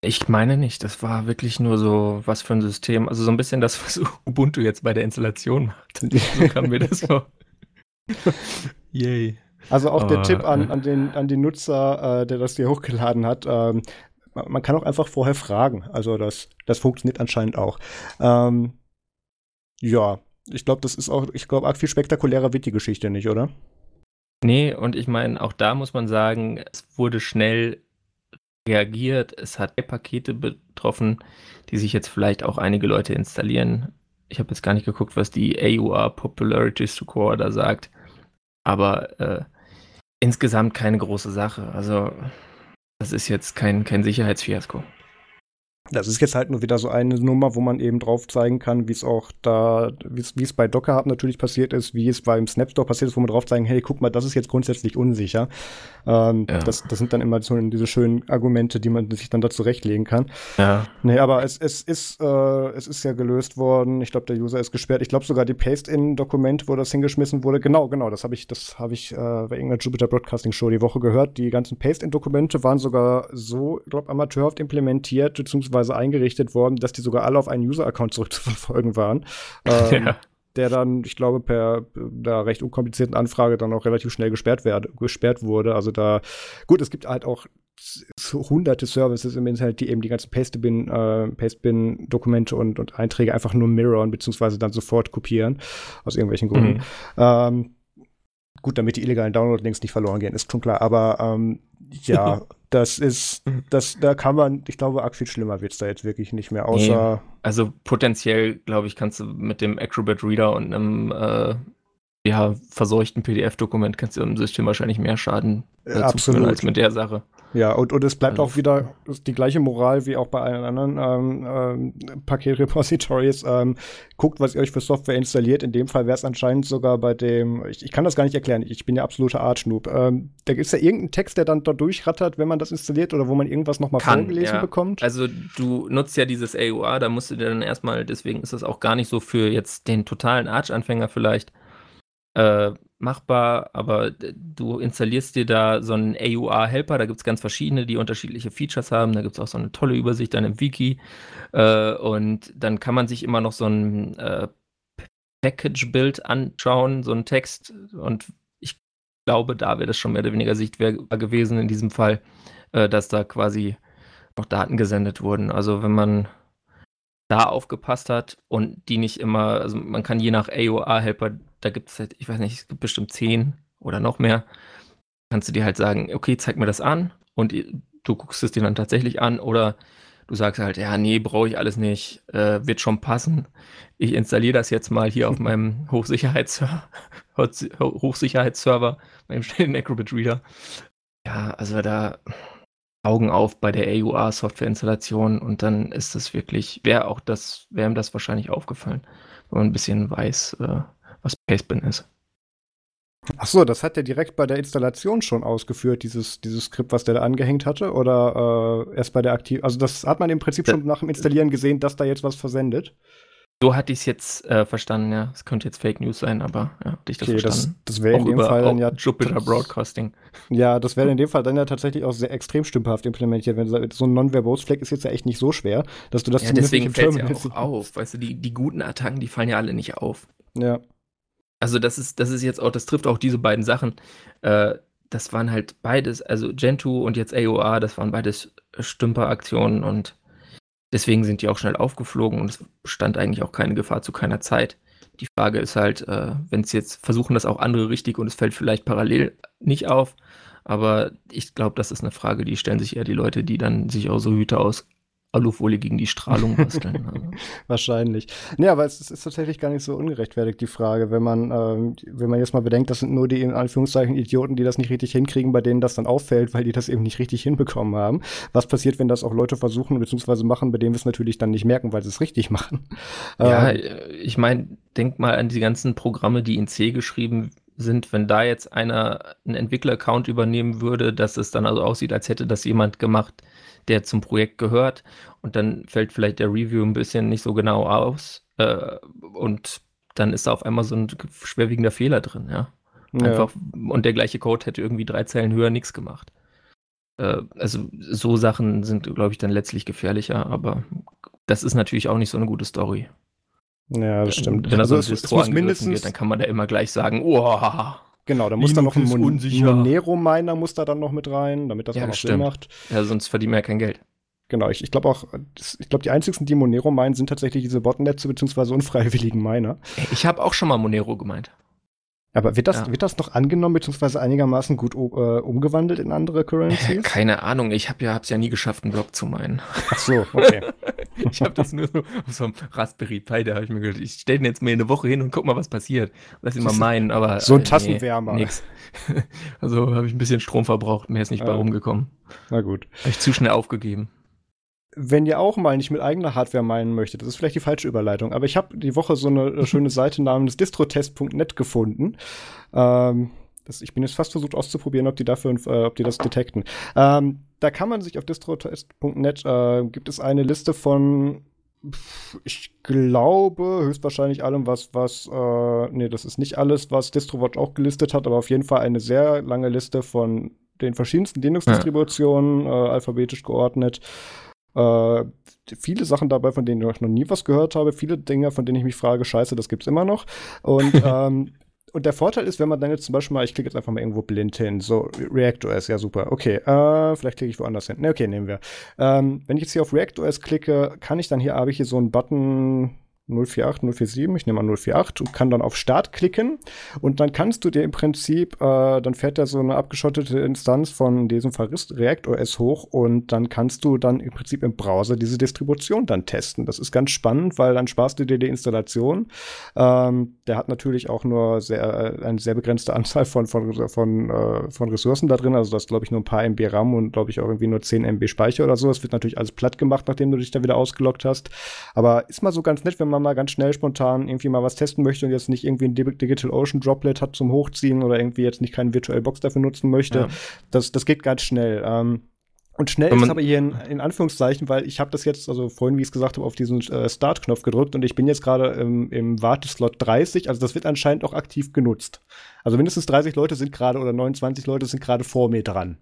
Ich meine nicht, das war wirklich nur so, was für ein System, also so ein bisschen das, was Ubuntu jetzt bei der Installation macht. So kam mir das vor. Yay. Also auch der Tipp an, an, den, an den Nutzer, äh, der das hier hochgeladen hat, ähm, man kann auch einfach vorher fragen. Also das, das funktioniert anscheinend auch. Ähm, ja, ich glaube, das ist auch, ich glaube, viel spektakulärer wird die Geschichte nicht, oder? Nee, und ich meine, auch da muss man sagen, es wurde schnell reagiert. Es hat Pakete betroffen, die sich jetzt vielleicht auch einige Leute installieren. Ich habe jetzt gar nicht geguckt, was die AUR Popularity Score da sagt. Aber äh, insgesamt keine große Sache. Also, das ist jetzt kein, kein Sicherheitsfiasko. Das ist jetzt halt nur wieder so eine Nummer, wo man eben drauf zeigen kann, wie es auch da, wie es bei Docker Hub natürlich passiert ist, wie es beim Snapstore passiert ist, wo man drauf zeigen, hey, guck mal, das ist jetzt grundsätzlich unsicher. Ähm, ja. das, das sind dann immer so diese schönen Argumente, die man sich dann da zurechtlegen kann. Ja. Nee, aber es, es ist, äh, es ist ja gelöst worden. Ich glaube, der User ist gesperrt. Ich glaube sogar die Paste-in-Dokumente, wo das hingeschmissen wurde. Genau, genau, das habe ich, das habe ich äh, bei irgendeiner Jupyter Broadcasting Show die Woche gehört. Die ganzen Paste-in-Dokumente waren sogar so, ich glaube, amateurhaft implementiert, beziehungsweise beziehungsweise eingerichtet worden, dass die sogar alle auf einen User-Account zurückzuverfolgen waren. Ähm, ja. Der dann, ich glaube, per der recht unkomplizierten Anfrage dann auch relativ schnell gesperrt, werd, gesperrt wurde. Also da, gut, es gibt halt auch so hunderte Services im Internet, die eben die ganzen äh, Pastebin-Dokumente und, und Einträge einfach nur mirrorn, beziehungsweise dann sofort kopieren, aus irgendwelchen Gründen. Mhm. Ähm, gut, damit die illegalen Download-Links nicht verloren gehen, ist schon klar. Aber ähm, ja, Das ist, mhm. das, da kann man, ich glaube, arg viel schlimmer wird es da jetzt wirklich nicht mehr, außer. Nee. Also potenziell, glaube ich, kannst du mit dem Acrobat Reader und einem äh, ja, verseuchten PDF-Dokument kannst du im System wahrscheinlich mehr Schaden äh, Absolut. als mit der Sache. Ja, und, und es bleibt also, auch wieder die gleiche Moral wie auch bei allen anderen ähm, ähm, Paketrepositories. Ähm, guckt, was ihr euch für Software installiert. In dem Fall wäre es anscheinend sogar bei dem, ich, ich, kann das gar nicht erklären, ich bin ja absoluter Arch-Noob. Ähm, da ist ja irgendein Text, der dann da durchrattert, wenn man das installiert oder wo man irgendwas nochmal vorgelesen ja. bekommt. Also du nutzt ja dieses AUR, da musst du dir dann erstmal, deswegen ist das auch gar nicht so für jetzt den totalen Arch-Anfänger vielleicht äh, machbar, aber du installierst dir da so einen AUR-Helper, da gibt es ganz verschiedene, die unterschiedliche Features haben, da gibt es auch so eine tolle Übersicht dann im Wiki. Äh, und dann kann man sich immer noch so ein äh, Package-Bild anschauen, so ein Text. Und ich glaube, da wäre das schon mehr oder weniger sichtbar gewesen in diesem Fall, äh, dass da quasi noch Daten gesendet wurden. Also wenn man da aufgepasst hat und die nicht immer, also man kann je nach AOR-Helper, da gibt es halt, ich weiß nicht, es gibt bestimmt zehn oder noch mehr, kannst du dir halt sagen, okay, zeig mir das an und du guckst es dir dann tatsächlich an oder du sagst halt, ja, nee, brauche ich alles nicht, äh, wird schon passen. Ich installiere das jetzt mal hier auf meinem Hochsicherheitsserver, Hochsicherheitsserver, meinem schnellen Acrobat Reader. Ja, also da Augen auf bei der AUR-Software-Installation und dann ist das wirklich, wäre auch das, wäre ihm das wahrscheinlich aufgefallen, wenn man ein bisschen weiß, äh, was Pastebin ist. Ach so, das hat er direkt bei der Installation schon ausgeführt, dieses, dieses Skript, was der da angehängt hatte? Oder äh, erst bei der Aktiv... Also das hat man im Prinzip schon nach dem Installieren gesehen, dass da jetzt was versendet? So hatte ich es jetzt äh, verstanden, ja. Es könnte jetzt Fake News sein, aber ja, hatte ich das okay, verstanden. Das, das wäre in dem über, Fall dann ja. Jupiter Broadcasting. Ja, das wäre in dem Fall dann ja tatsächlich auch sehr extrem stümperhaft implementiert. Wenn du so ein Non-Verbose-Flag ist jetzt ja echt nicht so schwer, dass du das ja, deswegen fällt ja auch auf. Weißt du, die, die guten Attacken, die fallen ja alle nicht auf. Ja. Also, das ist, das ist jetzt auch, das trifft auch diese beiden Sachen. Äh, das waren halt beides, also Gentoo und jetzt AOA, das waren beides Stümperaktionen und Deswegen sind die auch schnell aufgeflogen und es bestand eigentlich auch keine Gefahr zu keiner Zeit. Die Frage ist halt, äh, wenn es jetzt versuchen das auch andere richtig und es fällt vielleicht parallel nicht auf, aber ich glaube, das ist eine Frage, die stellen sich eher die Leute, die dann sich auch so Hüte aus Alufolie gegen die Strahlung basteln. Also. Wahrscheinlich. Nee, aber es ist, ist, tatsächlich gar nicht so ungerechtfertigt, die Frage, wenn man, ähm, wenn man jetzt mal bedenkt, das sind nur die in Anführungszeichen Idioten, die das nicht richtig hinkriegen, bei denen das dann auffällt, weil die das eben nicht richtig hinbekommen haben. Was passiert, wenn das auch Leute versuchen bzw. machen, bei denen wir es natürlich dann nicht merken, weil sie es richtig machen? Ja, ähm, ich meine, denk mal an die ganzen Programme, die in C geschrieben sind, wenn da jetzt einer einen Entwickler-Account übernehmen würde, dass es dann also aussieht, als hätte das jemand gemacht, der zum Projekt gehört. Und dann fällt vielleicht der Review ein bisschen nicht so genau aus. Äh, und dann ist da auf einmal so ein schwerwiegender Fehler drin, ja. Einfach, ja. und der gleiche Code hätte irgendwie drei Zeilen höher nichts gemacht. Äh, also so Sachen sind, glaube ich, dann letztlich gefährlicher, aber das ist natürlich auch nicht so eine gute Story. Ja, das stimmt. Wenn also es, es muss mindestens wird, dann kann man da immer gleich sagen, oh, Genau, da muss da noch ein Mon Monero-Miner muss da dann noch mit rein, damit das ja, auch noch stimmt. Sinn macht. Ja, sonst verdienen wir ja kein Geld. Genau, ich, ich glaube auch, ich glaube, die einzigsten, die Monero meinen, sind tatsächlich diese Botnetze bzw. unfreiwilligen Miner. Ich habe auch schon mal Monero gemeint. Aber wird das, ja. wird das noch angenommen bzw. einigermaßen gut uh, umgewandelt in andere Currencies? Keine Ahnung, ich habe ja, hab's ja nie geschafft, einen Block zu meinen. Ach so, okay. ich habe das nur so auf so einem Raspberry Pi, da habe ich mir gedacht, ich stelle den jetzt mal eine Woche hin und guck mal, was passiert. Lass ihn mal meinen, aber. So ein äh, Tassenwärmer. Nee, nix. Also habe ich ein bisschen Strom verbraucht, mehr ist nicht bei äh, rumgekommen. Na gut. Habe ich zu schnell aufgegeben wenn ihr auch mal nicht mit eigener Hardware meinen möchtet, das ist vielleicht die falsche Überleitung, aber ich habe die Woche so eine schöne Seite namens distrotest.net gefunden. Ähm, das, ich bin jetzt fast versucht auszuprobieren, ob die dafür, äh, ob die das detekten. Ähm, da kann man sich auf distrotest.net äh, gibt es eine Liste von ich glaube höchstwahrscheinlich allem, was, was, äh, nee, das ist nicht alles, was DistroWatch auch gelistet hat, aber auf jeden Fall eine sehr lange Liste von den verschiedensten Linux-Distributionen, ja. äh, alphabetisch geordnet. Äh, viele Sachen dabei, von denen ich noch nie was gehört habe, viele Dinge, von denen ich mich frage, scheiße, das gibt's immer noch. Und ähm, und der Vorteil ist, wenn man dann jetzt zum Beispiel mal, ich klicke jetzt einfach mal irgendwo blind hin, so ReactOS, ja super, okay, äh, vielleicht klicke ich woanders hin. Ne, okay, nehmen wir. Ähm, wenn ich jetzt hier auf ReactOS klicke, kann ich dann hier, habe ich hier so einen Button, 048, 047, ich nehme an 048 und kann dann auf Start klicken und dann kannst du dir im Prinzip, äh, dann fährt da so eine abgeschottete Instanz von diesem Fall React OS hoch und dann kannst du dann im Prinzip im Browser diese Distribution dann testen. Das ist ganz spannend, weil dann sparst du dir die Installation. Ähm, der hat natürlich auch nur sehr, eine sehr begrenzte Anzahl von, von, von, äh, von Ressourcen da drin, also das glaube ich nur ein paar MB RAM und glaube ich auch irgendwie nur 10 MB Speicher oder so. Das wird natürlich alles platt gemacht, nachdem du dich da wieder ausgeloggt hast. Aber ist mal so ganz nett, wenn man man mal ganz schnell spontan irgendwie mal was testen möchte und jetzt nicht irgendwie ein Digital Ocean Droplet hat zum Hochziehen oder irgendwie jetzt nicht keine Virtual Box dafür nutzen möchte, ja. das, das geht ganz schnell. Ähm, und schnell ist aber hier in, in, Anführungszeichen, weil ich habe das jetzt, also vorhin, wie ich es gesagt habe, auf diesen äh, Start-Knopf gedrückt und ich bin jetzt gerade im, im Warteslot 30, also das wird anscheinend auch aktiv genutzt. Also mindestens 30 Leute sind gerade oder 29 Leute sind gerade vor mir dran.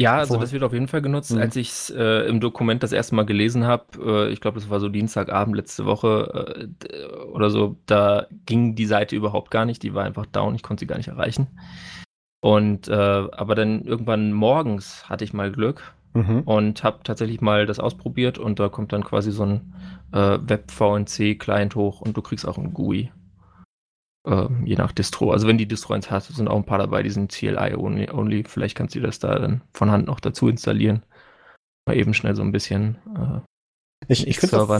Ja, also das wird auf jeden Fall genutzt. Mhm. Als ich es äh, im Dokument das erste Mal gelesen habe, äh, ich glaube, das war so Dienstagabend letzte Woche äh, oder so, da ging die Seite überhaupt gar nicht. Die war einfach down, ich konnte sie gar nicht erreichen. Und äh, aber dann irgendwann morgens hatte ich mal Glück mhm. und habe tatsächlich mal das ausprobiert und da kommt dann quasi so ein äh, Web-VNC-Client hoch und du kriegst auch ein GUI. Äh, je nach Distro. Also wenn die Distro eins hat, sind auch ein paar dabei, die sind CLI only. Vielleicht kannst du das da dann von Hand noch dazu installieren. Mal eben schnell so ein bisschen äh, ich, ich finde es auf,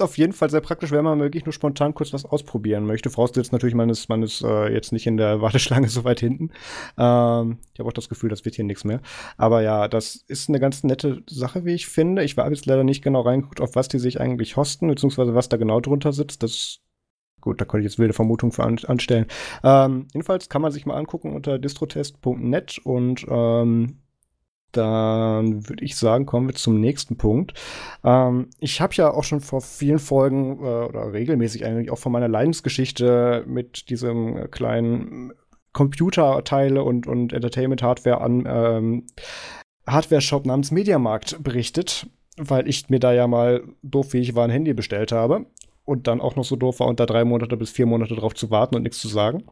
auf jeden Fall sehr praktisch, wenn man wirklich nur spontan kurz was ausprobieren möchte. Vorausgesetzt natürlich, man ist, man ist äh, jetzt nicht in der Warteschlange so weit hinten. Ähm, ich habe auch das Gefühl, das wird hier nichts mehr. Aber ja, das ist eine ganz nette Sache, wie ich finde. Ich war jetzt leider nicht genau reingeguckt, auf was die sich eigentlich hosten, beziehungsweise was da genau drunter sitzt. Das Gut, da könnte ich jetzt wilde Vermutungen für an, anstellen. Ähm, jedenfalls kann man sich mal angucken unter distrotest.net und ähm, dann würde ich sagen, kommen wir zum nächsten Punkt. Ähm, ich habe ja auch schon vor vielen Folgen äh, oder regelmäßig eigentlich auch von meiner Leidensgeschichte mit diesem kleinen Computerteile und, und Entertainment-Hardware an ähm, Hardware-Shop namens Mediamarkt berichtet, weil ich mir da ja mal doof wie ich war ein Handy bestellt habe und dann auch noch so doof war und da drei Monate bis vier Monate drauf zu warten und nichts zu sagen.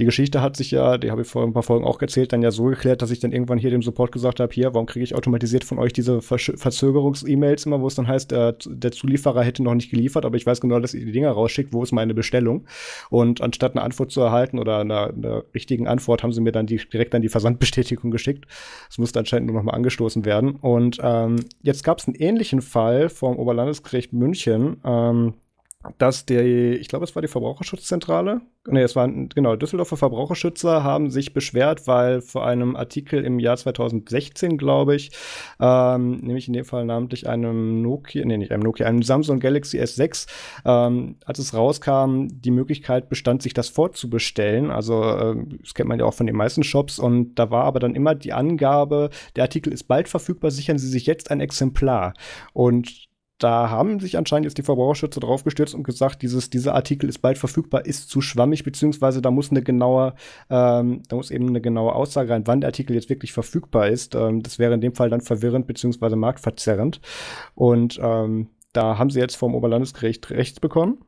Die Geschichte hat sich ja, die habe ich vor ein paar Folgen auch erzählt, dann ja so geklärt, dass ich dann irgendwann hier dem Support gesagt habe, hier, warum kriege ich automatisiert von euch diese Verzögerungs-E-Mails immer, wo es dann heißt, der, der Zulieferer hätte noch nicht geliefert, aber ich weiß genau, dass ihr die Dinger rausschickt, wo ist meine Bestellung? Und anstatt eine Antwort zu erhalten oder einer, einer richtigen Antwort, haben sie mir dann die, direkt dann die Versandbestätigung geschickt. Es musste anscheinend nur noch mal angestoßen werden. Und ähm, jetzt gab es einen ähnlichen Fall vom Oberlandesgericht München. Ähm, dass die, ich glaube, es war die Verbraucherschutzzentrale, nee, es waren, genau, Düsseldorfer Verbraucherschützer haben sich beschwert, weil vor einem Artikel im Jahr 2016, glaube ich, ähm, nämlich in dem Fall namentlich einem Nokia, nee, nicht einem Nokia, einem Samsung Galaxy S6, ähm, als es rauskam, die Möglichkeit bestand, sich das vorzubestellen. Also, äh, das kennt man ja auch von den meisten Shops und da war aber dann immer die Angabe, der Artikel ist bald verfügbar, sichern Sie sich jetzt ein Exemplar. Und da haben sich anscheinend jetzt die Verbraucherschützer drauf gestürzt und gesagt, dieses, dieser Artikel ist bald verfügbar, ist zu schwammig, beziehungsweise da muss eine genaue, ähm, da muss eben eine genaue Aussage rein, wann der Artikel jetzt wirklich verfügbar ist. Ähm, das wäre in dem Fall dann verwirrend, beziehungsweise marktverzerrend. Und ähm, da haben sie jetzt vom Oberlandesgericht Recht bekommen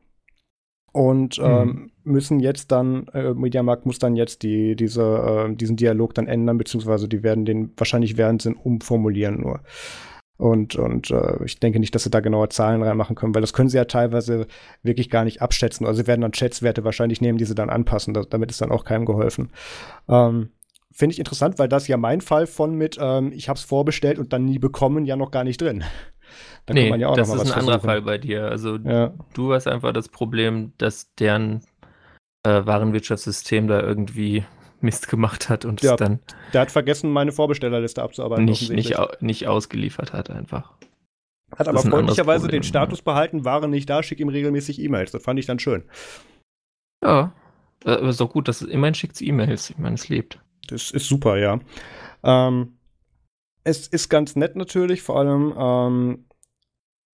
und mhm. ähm, müssen jetzt dann, äh, Mediamarkt muss dann jetzt die, diese, äh, diesen Dialog dann ändern, beziehungsweise die werden den wahrscheinlich während Sinn umformulieren nur. Und, und äh, ich denke nicht, dass sie da genaue Zahlen reinmachen können, weil das können sie ja teilweise wirklich gar nicht abschätzen. Also sie werden dann Schätzwerte wahrscheinlich nehmen, die sie dann anpassen. Da, damit ist dann auch keinem geholfen. Ähm, Finde ich interessant, weil das ja mein Fall von mit, ähm, ich habe es vorbestellt und dann nie bekommen, ja noch gar nicht drin. Da nee, ja das ist ein anderer Fall bei dir. Also ja. du hast einfach das Problem, dass deren äh, Warenwirtschaftssystem da irgendwie Mist gemacht hat und ja, es dann. Der hat vergessen, meine Vorbestellerliste abzuarbeiten. Nicht, nicht, nicht ausgeliefert hat einfach. Hat aber freundlicherweise den Status behalten, Ware nicht da, schick ihm regelmäßig E-Mails. Das fand ich dann schön. Ja, aber ist doch gut, dass immerhin schickt E-Mails. Ich meine, es lebt. Das ist super, ja. Ähm, es ist ganz nett natürlich, vor allem ähm,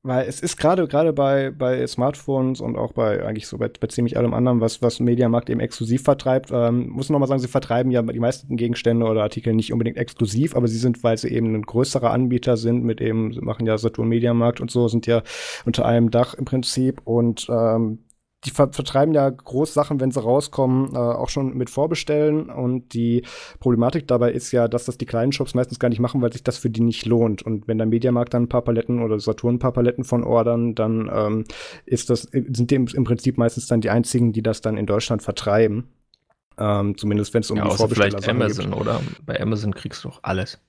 weil es ist gerade gerade bei bei Smartphones und auch bei eigentlich so bei, bei ziemlich allem anderen, was was Mediamarkt eben exklusiv vertreibt, ähm, muss noch mal sagen, sie vertreiben ja die meisten Gegenstände oder Artikel nicht unbedingt exklusiv, aber sie sind, weil sie eben ein größerer Anbieter sind, mit eben sie machen ja Saturn Mediamarkt und so, sind ja unter einem Dach im Prinzip und ähm, die ver vertreiben ja Großsachen, wenn sie rauskommen, äh, auch schon mit Vorbestellen. Und die Problematik dabei ist ja, dass das die kleinen Shops meistens gar nicht machen, weil sich das für die nicht lohnt. Und wenn der Mediamarkt dann ein paar Paletten oder Saturn ein paar Paletten von ordern, dann ähm, ist das, sind die im, im, Prinzip meistens dann die einzigen, die das dann in Deutschland vertreiben. Ähm, zumindest wenn es um ja, die Vorbesteller vielleicht Amazon, geht. oder? Bei Amazon kriegst du doch alles.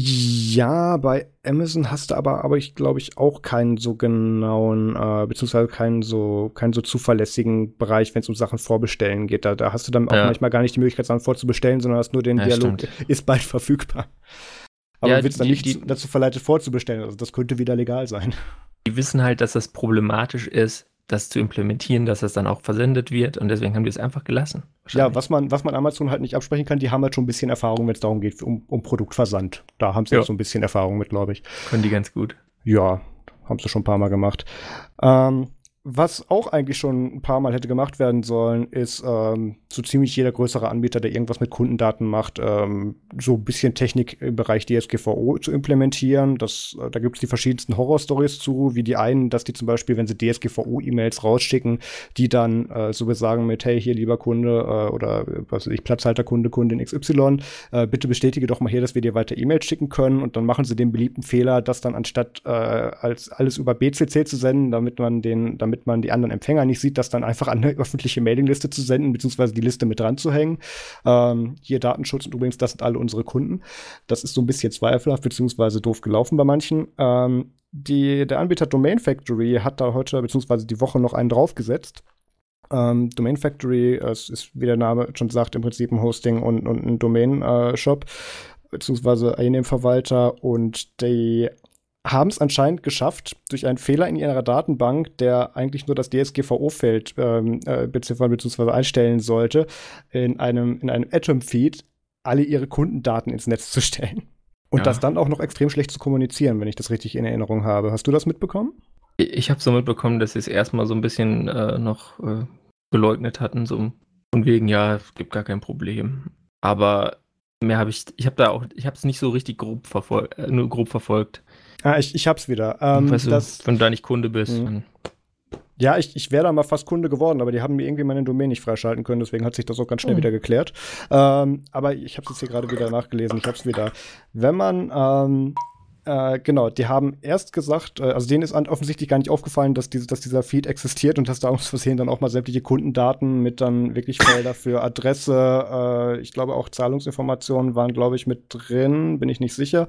Ja, bei Amazon hast du aber, aber ich glaube ich auch keinen so genauen, äh, beziehungsweise keinen so, keinen so zuverlässigen Bereich, wenn es um Sachen vorbestellen geht. Da, da hast du dann auch ja. manchmal gar nicht die Möglichkeit, Sachen vorzubestellen, sondern hast nur den ja, Dialog, stimmt. ist bald verfügbar. Aber ja, du willst dann nicht die, dazu verleitet vorzubestellen. Also das könnte wieder legal sein. Die wissen halt, dass das problematisch ist, das zu implementieren, dass das dann auch versendet wird und deswegen haben die es einfach gelassen. Ja, was man, was man Amazon halt nicht absprechen kann, die haben halt schon ein bisschen Erfahrung, wenn es darum geht, um, um Produktversand. Da haben sie ja. so ein bisschen Erfahrung mit, glaube ich. Können die ganz gut. Ja, haben sie schon ein paar Mal gemacht. Ähm, was auch eigentlich schon ein paar Mal hätte gemacht werden sollen, ist ähm, so ziemlich jeder größere Anbieter, der irgendwas mit Kundendaten macht, ähm, so ein bisschen Technik im Bereich DSGVO zu implementieren. Das, äh, da gibt es die verschiedensten Horrorstories zu, wie die einen, dass die zum Beispiel, wenn sie DSGVO-E-Mails rausschicken, die dann äh, so sagen mit, hey, hier lieber Kunde äh, oder was weiß ich, Platzhalterkunde, Kundin XY, äh, bitte bestätige doch mal hier, dass wir dir weiter E-Mails schicken können und dann machen sie den beliebten Fehler, das dann anstatt äh, als alles über BCC zu senden, damit man den, damit man die anderen Empfänger nicht sieht, das dann einfach an eine öffentliche Mailingliste zu senden, beziehungsweise die Liste mit dran zu hängen. Ähm, hier Datenschutz und übrigens, das sind alle unsere Kunden. Das ist so ein bisschen zweifelhaft, beziehungsweise doof gelaufen bei manchen. Ähm, die, der Anbieter Domain Factory hat da heute, beziehungsweise die Woche noch einen draufgesetzt. Ähm, Domain Factory, es ist, wie der Name schon sagt, im Prinzip ein Hosting und, und ein Domain-Shop, äh, beziehungsweise INAME-Verwalter und die haben es anscheinend geschafft, durch einen Fehler in ihrer Datenbank, der eigentlich nur das DSGVO-Feld ähm, äh, beziehungsweise einstellen sollte, in einem, in einem Atom-Feed alle ihre Kundendaten ins Netz zu stellen. Und ja. das dann auch noch extrem schlecht zu kommunizieren, wenn ich das richtig in Erinnerung habe. Hast du das mitbekommen? Ich habe so mitbekommen, dass sie es erstmal so ein bisschen äh, noch äh, geleugnet hatten, so von wegen, ja, es gibt gar kein Problem. Aber mehr habe ich, ich habe da auch, ich habe es nicht so richtig grob verfolgt, äh, nur grob verfolgt. Ah, ich, ich hab's wieder. Ähm, weißt du, das, wenn du da nicht Kunde bist. Mhm. Ja, ich, ich wäre da mal fast Kunde geworden, aber die haben mir irgendwie meine Domain nicht freischalten können, deswegen hat sich das auch ganz schnell oh. wieder geklärt. Ähm, aber ich habe es jetzt hier gerade wieder nachgelesen, ich habe es wieder. Wenn man ähm, äh, genau, die haben erst gesagt, äh, also denen ist offensichtlich gar nicht aufgefallen, dass, diese, dass dieser Feed existiert und dass da aus Versehen dann auch mal sämtliche Kundendaten mit dann wirklich Felder für Adresse, äh, ich glaube auch Zahlungsinformationen waren, glaube ich, mit drin, bin ich nicht sicher.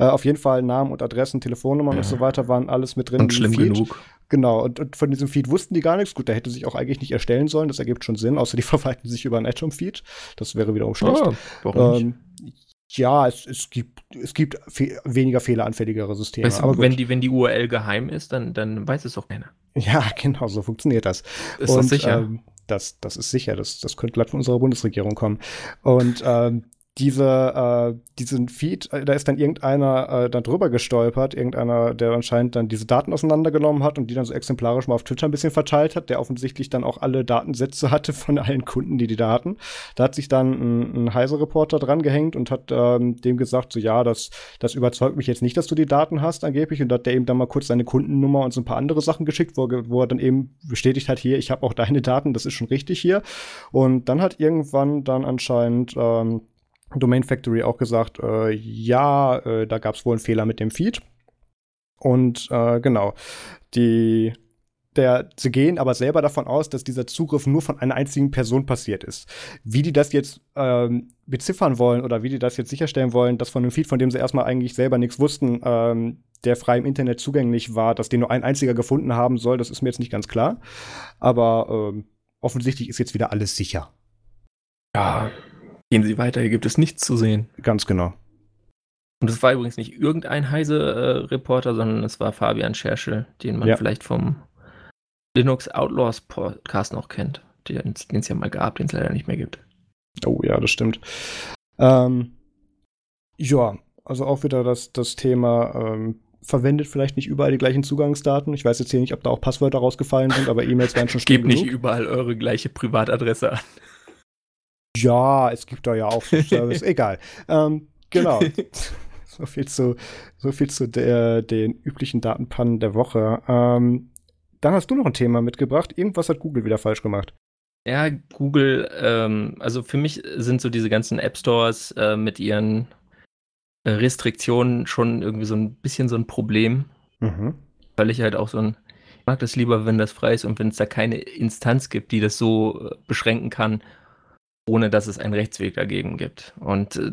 Äh, auf jeden Fall Namen und Adressen, Telefonnummern ja. und so weiter waren alles mit drin. Und schlimm Feed. genug. Genau, und, und, von diesem Feed wussten die gar nichts. Gut, der hätte sich auch eigentlich nicht erstellen sollen, das ergibt schon Sinn, außer die verwalten sich über ein Atom-Feed. Das wäre wiederum schlecht. Oh, warum ähm, ja, es, es gibt, es gibt fe weniger fehleranfälligere Systeme. Weißt du, wenn, die, wenn die URL geheim ist, dann, dann weiß es doch keiner. Ja, genau, so funktioniert das. Ist Und, das sicher? Ähm, das, das ist sicher, das, das könnte glatt von unserer Bundesregierung kommen. Und ähm, diese, äh, diesen Feed, äh, da ist dann irgendeiner äh, dann drüber gestolpert, irgendeiner, der anscheinend dann diese Daten auseinandergenommen hat und die dann so exemplarisch mal auf Twitter ein bisschen verteilt hat, der offensichtlich dann auch alle Datensätze hatte von allen Kunden, die die da hatten. Da hat sich dann ein, ein Heise-Reporter dran gehängt und hat ähm, dem gesagt, so ja, das, das überzeugt mich jetzt nicht, dass du die Daten hast angeblich und hat der eben dann mal kurz seine Kundennummer und so ein paar andere Sachen geschickt, wo, wo er dann eben bestätigt hat, hier, ich habe auch deine Daten, das ist schon richtig hier. Und dann hat irgendwann dann anscheinend ähm, Domain Factory auch gesagt, äh, ja, äh, da gab es wohl einen Fehler mit dem Feed. Und äh, genau, die, der, sie gehen aber selber davon aus, dass dieser Zugriff nur von einer einzigen Person passiert ist. Wie die das jetzt ähm, beziffern wollen oder wie die das jetzt sicherstellen wollen, dass von einem Feed, von dem sie erstmal eigentlich selber nichts wussten, ähm, der frei im Internet zugänglich war, dass den nur ein einziger gefunden haben soll, das ist mir jetzt nicht ganz klar. Aber ähm, offensichtlich ist jetzt wieder alles sicher. Ja, Gehen Sie weiter, hier gibt es nichts zu sehen. Ganz genau. Und es war übrigens nicht irgendein Heise-Reporter, sondern es war Fabian Scherschel, den man ja. vielleicht vom Linux Outlaws Podcast noch kennt, den es ja mal gab, den es leider nicht mehr gibt. Oh ja, das stimmt. Ähm, ja, also auch wieder das, das Thema ähm, verwendet vielleicht nicht überall die gleichen Zugangsdaten. Ich weiß jetzt hier nicht, ob da auch Passwörter rausgefallen sind, aber E-Mails werden schon Gebt nicht überall eure gleiche Privatadresse an. Ja, es gibt da ja auch so Service. Egal. Ähm, genau. so viel zu, so viel zu der, den üblichen Datenpannen der Woche. Ähm, dann hast du noch ein Thema mitgebracht. Irgendwas hat Google wieder falsch gemacht. Ja, Google, ähm, also für mich sind so diese ganzen App Stores äh, mit ihren äh, Restriktionen schon irgendwie so ein bisschen so ein Problem. Mhm. Weil ich halt auch so ein, ich mag das lieber, wenn das frei ist und wenn es da keine Instanz gibt, die das so äh, beschränken kann ohne dass es einen Rechtsweg dagegen gibt. Und äh,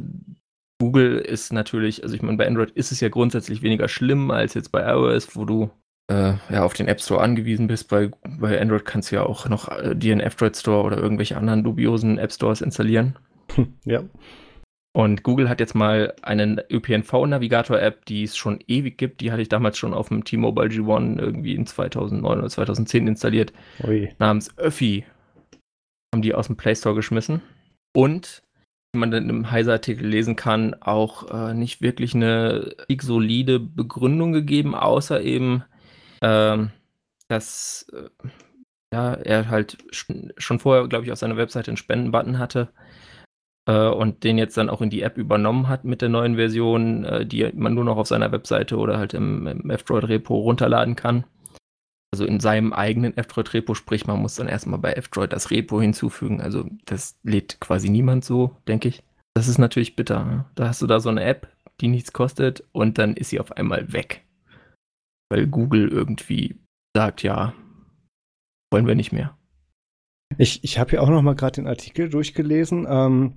Google ist natürlich, also ich meine, bei Android ist es ja grundsätzlich weniger schlimm als jetzt bei iOS, wo du äh, ja auf den App Store angewiesen bist. Bei, bei Android kannst du ja auch noch äh, dir einen F-Droid Store oder irgendwelche anderen dubiosen App Stores installieren. ja. Und Google hat jetzt mal eine ÖPNV-Navigator-App, die es schon ewig gibt. Die hatte ich damals schon auf dem T-Mobile G1 irgendwie in 2009 oder 2010 installiert. Ui. Namens Öffi haben die aus dem Play Store geschmissen. Und, wie man dann im Heise-Artikel lesen kann, auch äh, nicht wirklich eine solide Begründung gegeben, außer eben, ähm, dass äh, ja, er halt schon vorher, glaube ich, auf seiner Webseite einen Spendenbutton hatte äh, und den jetzt dann auch in die App übernommen hat mit der neuen Version, äh, die man nur noch auf seiner Webseite oder halt im, im F-Droid-Repo runterladen kann also in seinem eigenen F-Droid-Repo, sprich, man muss dann erstmal bei F-Droid das Repo hinzufügen. Also das lädt quasi niemand so, denke ich. Das ist natürlich bitter. Ne? Da hast du da so eine App, die nichts kostet und dann ist sie auf einmal weg. Weil Google irgendwie sagt, ja, wollen wir nicht mehr. Ich, ich habe ja auch noch mal gerade den Artikel durchgelesen. Ähm,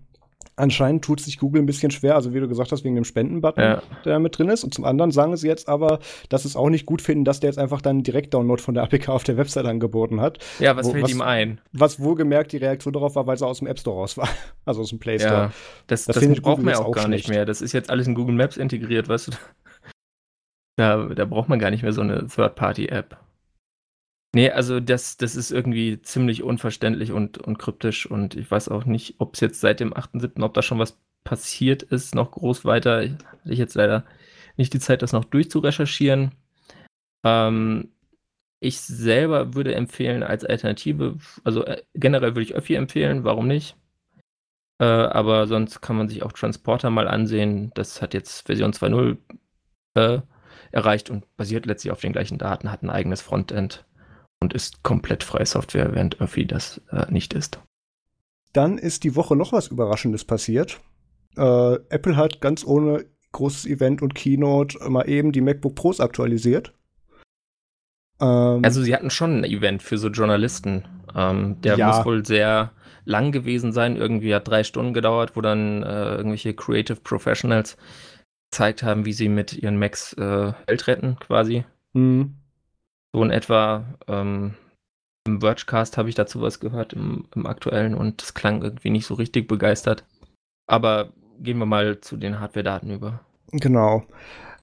anscheinend tut sich Google ein bisschen schwer, also wie du gesagt hast, wegen dem Spenden-Button, ja. der mit drin ist. Und zum anderen sagen sie jetzt aber, dass sie es auch nicht gut finden, dass der jetzt einfach dann Direkt-Download von der APK auf der Website angeboten hat. Ja, was wo, fällt was, ihm ein? Was wohlgemerkt die Reaktion darauf war, weil sie aus dem App Store raus war. Also aus dem Play Store. Ja, das, das, das braucht man ja auch gar schlecht. nicht mehr. Das ist jetzt alles in Google Maps integriert, weißt du. Da, da braucht man gar nicht mehr so eine Third-Party-App. Nee, also das, das ist irgendwie ziemlich unverständlich und, und kryptisch und ich weiß auch nicht, ob es jetzt seit dem 8.7., ob da schon was passiert ist, noch groß weiter. Hatte ich jetzt leider nicht die Zeit, das noch durchzurecherchieren. Ähm, ich selber würde empfehlen als Alternative, also äh, generell würde ich Öffi empfehlen, warum nicht? Äh, aber sonst kann man sich auch Transporter mal ansehen. Das hat jetzt Version 2.0 äh, erreicht und basiert letztlich auf den gleichen Daten, hat ein eigenes Frontend und ist komplett freie Software, während Öffi das äh, nicht ist. Dann ist die Woche noch was Überraschendes passiert. Äh, Apple hat ganz ohne großes Event und Keynote mal eben die MacBook Pros aktualisiert. Ähm, also sie hatten schon ein Event für so Journalisten. Ähm, der ja. muss wohl sehr lang gewesen sein. Irgendwie hat drei Stunden gedauert, wo dann äh, irgendwelche Creative Professionals gezeigt haben, wie sie mit ihren Macs äh, Welt retten, quasi. Mhm. So in etwa. Ähm, Im Vergecast habe ich dazu was gehört, im, im aktuellen, und das klang irgendwie nicht so richtig begeistert. Aber gehen wir mal zu den Hardware-Daten über. Genau.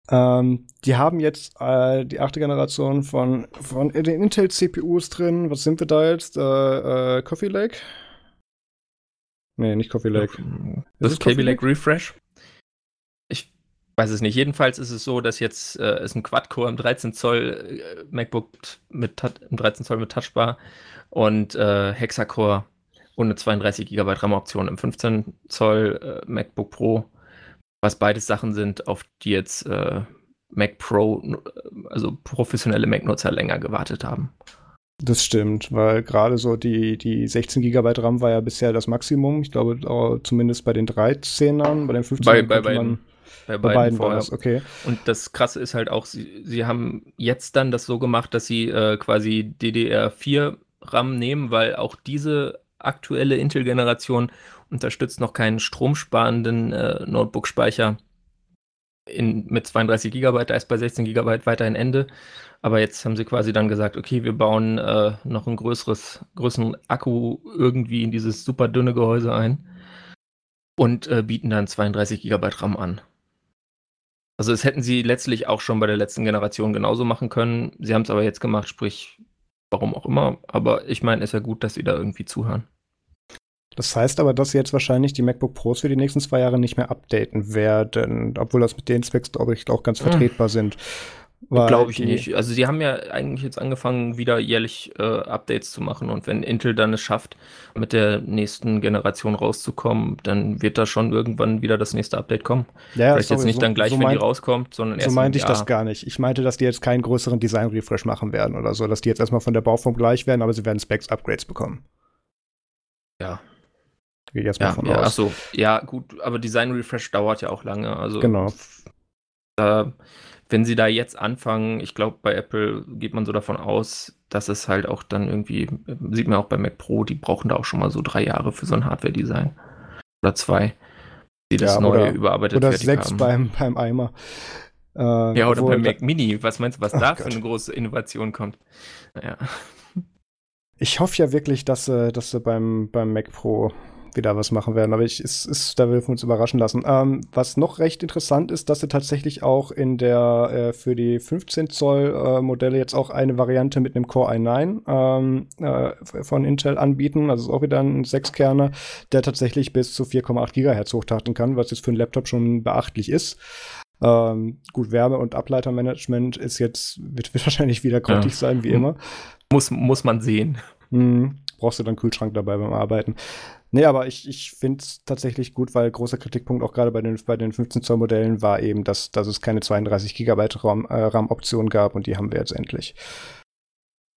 Ähm, die haben jetzt äh, die achte Generation von, von den Intel-CPUs drin. Was sind wir da jetzt? Äh, äh, Coffee Lake? Nee, nicht Coffee Lake. Das ist, ist Kaby Lake Refresh? Weiß es nicht. Jedenfalls ist es so, dass jetzt äh, es ein Quad-Core im 13 Zoll äh, MacBook mit im 13 Zoll mit Touchbar und äh, Hexacore eine 32 GB RAM-Option im 15 Zoll äh, MacBook Pro, was beides Sachen sind, auf die jetzt äh, Mac Pro, also professionelle Mac-Nutzer länger gewartet haben. Das stimmt, weil gerade so die, die 16 GB RAM war ja bisher das Maximum. Ich glaube, zumindest bei den 13ern, bei den 15 bei, bei beiden. Bei, bei beiden, das, okay. Und das Krasse ist halt auch, sie, sie haben jetzt dann das so gemacht, dass sie äh, quasi DDR4 RAM nehmen, weil auch diese aktuelle Intel-Generation unterstützt noch keinen stromsparenden äh, Notebook-Speicher mit 32 GB, da ist bei 16 GB weiterhin Ende. Aber jetzt haben sie quasi dann gesagt, okay, wir bauen äh, noch ein größeres, größeren Akku irgendwie in dieses super dünne Gehäuse ein und äh, bieten dann 32 GB RAM an. Also das hätten sie letztlich auch schon bei der letzten Generation genauso machen können. Sie haben es aber jetzt gemacht, sprich warum auch immer. Aber ich meine, ist ja gut, dass sie da irgendwie zuhören. Das heißt aber, dass sie jetzt wahrscheinlich die MacBook Pros für die nächsten zwei Jahre nicht mehr updaten werden, obwohl das mit den Specs, glaube ich, auch ganz hm. vertretbar sind. Glaube ich nicht. Also sie haben ja eigentlich jetzt angefangen, wieder jährlich äh, Updates zu machen. Und wenn Intel dann es schafft, mit der nächsten Generation rauszukommen, dann wird da schon irgendwann wieder das nächste Update kommen. Ja, Vielleicht sorry, jetzt nicht so, dann gleich, so wenn die rauskommt, sondern erst So meinte ich das gar nicht. Ich meinte, dass die jetzt keinen größeren Design-Refresh machen werden oder so, dass die jetzt erstmal von der Bauform gleich werden, aber sie werden Specs-Upgrades bekommen. Ja. Gehe ich erstmal ja, von ja, aus. Achso, ja, gut, aber Design-Refresh dauert ja auch lange. Also, genau. Äh, wenn sie da jetzt anfangen, ich glaube, bei Apple geht man so davon aus, dass es halt auch dann irgendwie, sieht man auch bei Mac Pro, die brauchen da auch schon mal so drei Jahre für so ein Hardware-Design. Oder zwei, die das ja, neu oder, überarbeitet Oder sechs haben. Beim, beim Eimer. Äh, ja, oder beim Mac Mini. Was meinst du, was da Gott. für eine große Innovation kommt? Naja. Ich hoffe ja wirklich, dass, äh, dass sie beim, beim Mac Pro wieder was machen werden. Aber ich, es ist, da will wir uns überraschen lassen. Ähm, was noch recht interessant ist, dass sie tatsächlich auch in der äh, für die 15 Zoll äh, Modelle jetzt auch eine Variante mit einem Core i9 ähm, äh, von Intel anbieten. Also ist auch wieder ein Sechskerner, der tatsächlich bis zu 4,8 Gigahertz hochtachten kann, was jetzt für einen Laptop schon beachtlich ist. Ähm, gut, Wärme- und Ableitermanagement ist jetzt, wird, wird wahrscheinlich wieder grottig ja. sein, wie immer. Muss, muss man sehen. Mhm. Brauchst du dann Kühlschrank dabei beim Arbeiten. Nee, aber ich, ich finde es tatsächlich gut, weil großer Kritikpunkt auch gerade bei den, bei den 15-Zoll-Modellen war eben, dass, dass es keine 32 Gigabyte RAM-Option äh, gab und die haben wir jetzt endlich.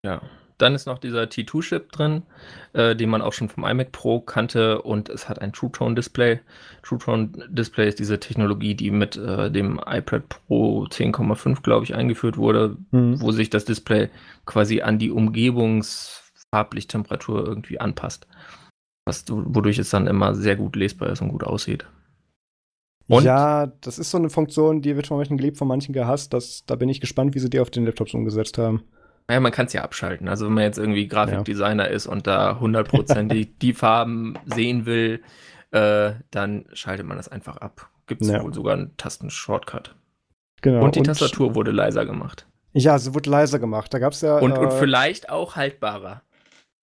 Ja, dann ist noch dieser T2-Chip drin, äh, den man auch schon vom iMac Pro kannte und es hat ein True Tone Display. True Tone Display ist diese Technologie, die mit äh, dem iPad Pro 10,5, glaube ich, eingeführt wurde, mhm. wo sich das Display quasi an die Umgebungsfarblichttemperatur irgendwie anpasst was, wodurch es dann immer sehr gut lesbar ist und gut aussieht. Und? Ja, das ist so eine Funktion, die wird von manchen geliebt, von manchen gehasst. Das, da bin ich gespannt, wie sie die auf den Laptops umgesetzt haben. Naja, man kann es ja abschalten. Also wenn man jetzt irgendwie Grafikdesigner ja. ist und da hundertprozentig die Farben sehen will, äh, dann schaltet man das einfach ab. Gibt es ja. wohl sogar einen Tasten-Shortcut. Genau. Und die und Tastatur wurde leiser gemacht. Ja, sie wurde leiser gemacht. Da gab es ja. Und, äh, und vielleicht auch haltbarer.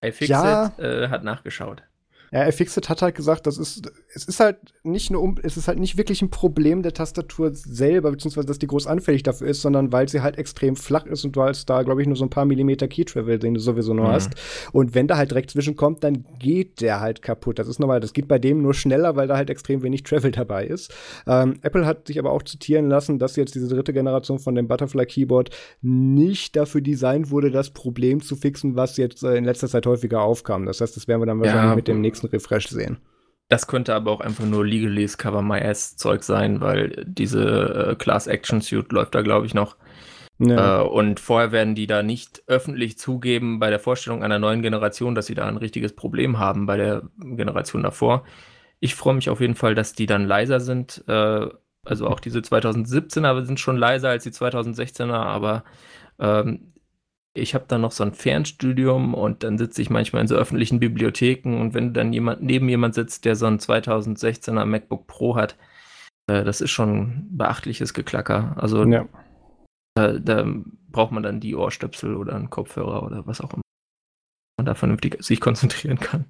iFixit ja, äh, hat nachgeschaut. Ja, iFixit hat halt gesagt, das ist, es ist halt nicht nur, es ist halt nicht wirklich ein Problem der Tastatur selber, beziehungsweise dass die groß anfällig dafür ist, sondern weil sie halt extrem flach ist und du halt da, glaube ich, nur so ein paar Millimeter Key Travel, den du sowieso nur mhm. hast. Und wenn da halt direkt zwischenkommt, dann geht der halt kaputt. Das ist normal. Das geht bei dem nur schneller, weil da halt extrem wenig Travel dabei ist. Ähm, Apple hat sich aber auch zitieren lassen, dass jetzt diese dritte Generation von dem Butterfly Keyboard nicht dafür designt wurde, das Problem zu fixen, was jetzt äh, in letzter Zeit häufiger aufkam. Das heißt, das werden wir dann wahrscheinlich ja. mit dem nächsten nächsten Refresh sehen. Das könnte aber auch einfach nur Legalese Cover My Ass Zeug sein, weil diese äh, Class Action Suit läuft da, glaube ich, noch. Ja. Äh, und vorher werden die da nicht öffentlich zugeben bei der Vorstellung einer neuen Generation, dass sie da ein richtiges Problem haben bei der Generation davor. Ich freue mich auf jeden Fall, dass die dann leiser sind. Äh, also auch diese 2017er sind schon leiser als die 2016er, aber ähm, ich habe dann noch so ein Fernstudium und dann sitze ich manchmal in so öffentlichen Bibliotheken und wenn dann jemand neben jemand sitzt, der so ein 2016er MacBook Pro hat, äh, das ist schon beachtliches Geklacker. Also ja. da, da, braucht man dann die Ohrstöpsel oder einen Kopfhörer oder was auch immer, man da vernünftig sich konzentrieren kann.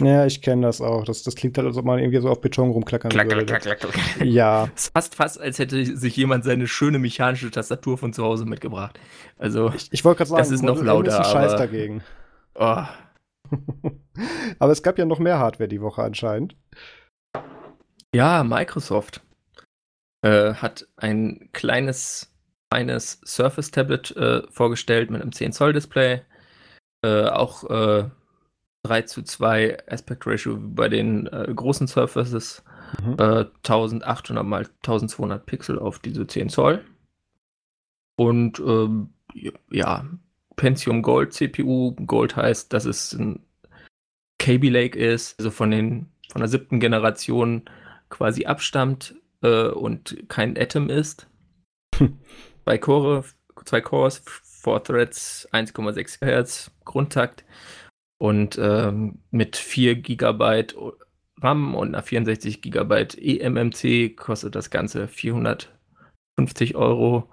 Ja, ich kenne das auch. Das, das klingt halt, als ob man irgendwie so auf Beton rumklackern klack, würde. Klack, klack, klack, klack. Ja. Es ist fast, fast, als hätte sich jemand seine schöne mechanische Tastatur von zu Hause mitgebracht. Also, ich, ich wollte gerade sagen, das ist noch lauter. Ist ein Scheiß aber, dagegen. Oh. aber es gab ja noch mehr Hardware die Woche anscheinend. Ja, Microsoft äh, hat ein kleines, feines Surface-Tablet äh, vorgestellt mit einem 10-Zoll-Display. Äh, auch äh, 3 zu 2 Aspect Ratio bei den äh, großen Surfaces. Mhm. Äh, 1800 mal 1200 Pixel auf diese 10 Zoll. Und ähm, ja, Pentium Gold CPU. Gold heißt, dass es ein Kaby Lake ist, also von, den, von der siebten Generation quasi abstammt äh, und kein Atom ist. Bei Core, zwei Cores, 4 Threads, 1,6 Hertz, Grundtakt und ähm, mit 4 GB RAM und einer 64 GB eMMC kostet das Ganze 450 Euro.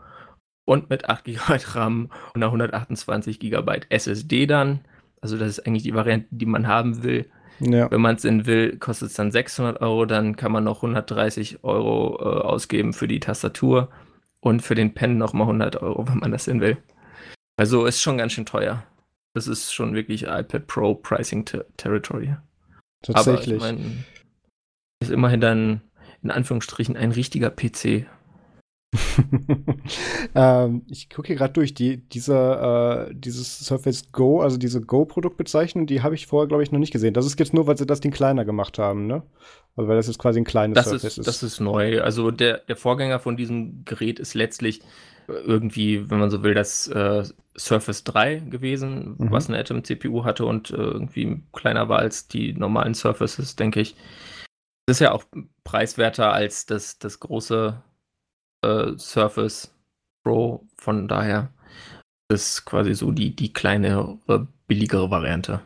Und mit 8 GB RAM und einer 128 GB SSD dann. Also das ist eigentlich die Variante, die man haben will. Ja. Wenn man es in will, kostet es dann 600 Euro. Dann kann man noch 130 Euro äh, ausgeben für die Tastatur und für den Pen nochmal 100 Euro, wenn man das denn will. Also ist schon ganz schön teuer. Das ist schon wirklich iPad Pro Pricing Ter Territory. Tatsächlich. Aber ich mein, ist immerhin dann in Anführungsstrichen ein richtiger PC. ähm, ich gucke hier gerade durch, die, diese, äh, dieses Surface Go, also diese Go-Produktbezeichnung, die habe ich vorher, glaube ich, noch nicht gesehen. Das ist jetzt nur, weil sie das Ding kleiner gemacht haben, ne? Also weil das jetzt quasi ein kleines das Surface ist, ist. Das ist neu. Also der, der Vorgänger von diesem Gerät ist letztlich irgendwie, wenn man so will, das äh, Surface 3 gewesen, mhm. was eine Atom-CPU hatte und äh, irgendwie kleiner war als die normalen Surfaces, denke ich. Das ist ja auch preiswerter als das, das große äh, Surface Pro, von daher ist quasi so die, die kleinere, billigere Variante.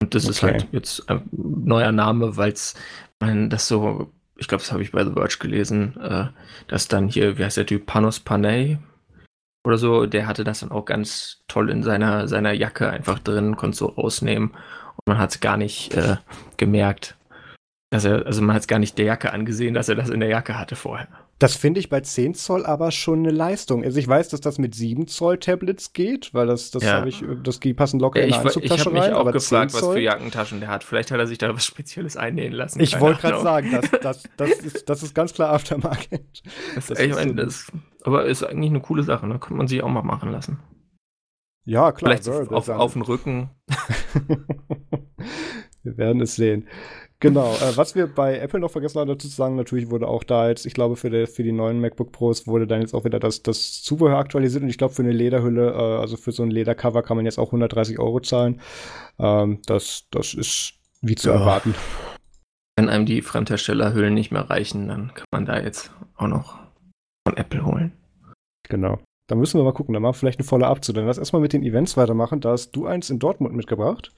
Und das okay. ist halt jetzt ein neuer Name, weil es das so ich glaube, das habe ich bei The Verge gelesen, äh, dass dann hier, wie heißt der Typ, Panos Panay oder so, der hatte das dann auch ganz toll in seiner, seiner Jacke einfach drin, konnte so rausnehmen und man hat es gar nicht äh, gemerkt, dass er, also man hat es gar nicht der Jacke angesehen, dass er das in der Jacke hatte vorher. Das finde ich bei 10 Zoll aber schon eine Leistung. Also ich weiß, dass das mit 7 Zoll Tablets geht, weil das, das ja. habe ich, das die passen locker in eine Anzugtasche rein. Ich habe mich auch gefragt, was für Jackentaschen der hat. Vielleicht hat er sich da was Spezielles einnähen lassen. Ich wollte gerade sagen, das, das, das, ist, das ist ganz klar Aftermarket. Das, das ich meine, das, aber ist eigentlich eine coole Sache, ne? Könnte man sich auch mal machen lassen. Ja, klar. Vielleicht auf, auf den Rücken. Wir werden es sehen. Genau, äh, was wir bei Apple noch vergessen haben dazu zu sagen, natürlich wurde auch da jetzt, ich glaube, für, die, für die neuen MacBook Pros wurde dann jetzt auch wieder das, das Zubehör aktualisiert und ich glaube, für eine Lederhülle, äh, also für so ein Ledercover kann man jetzt auch 130 Euro zahlen. Ähm, das, das ist wie zu ja. erwarten. Wenn einem die Fremdherstellerhüllen nicht mehr reichen, dann kann man da jetzt auch noch von Apple holen. Genau. Da müssen wir mal gucken, da machen wir vielleicht eine volle zu. Dann lass erstmal mit den Events weitermachen. Da hast du eins in Dortmund mitgebracht.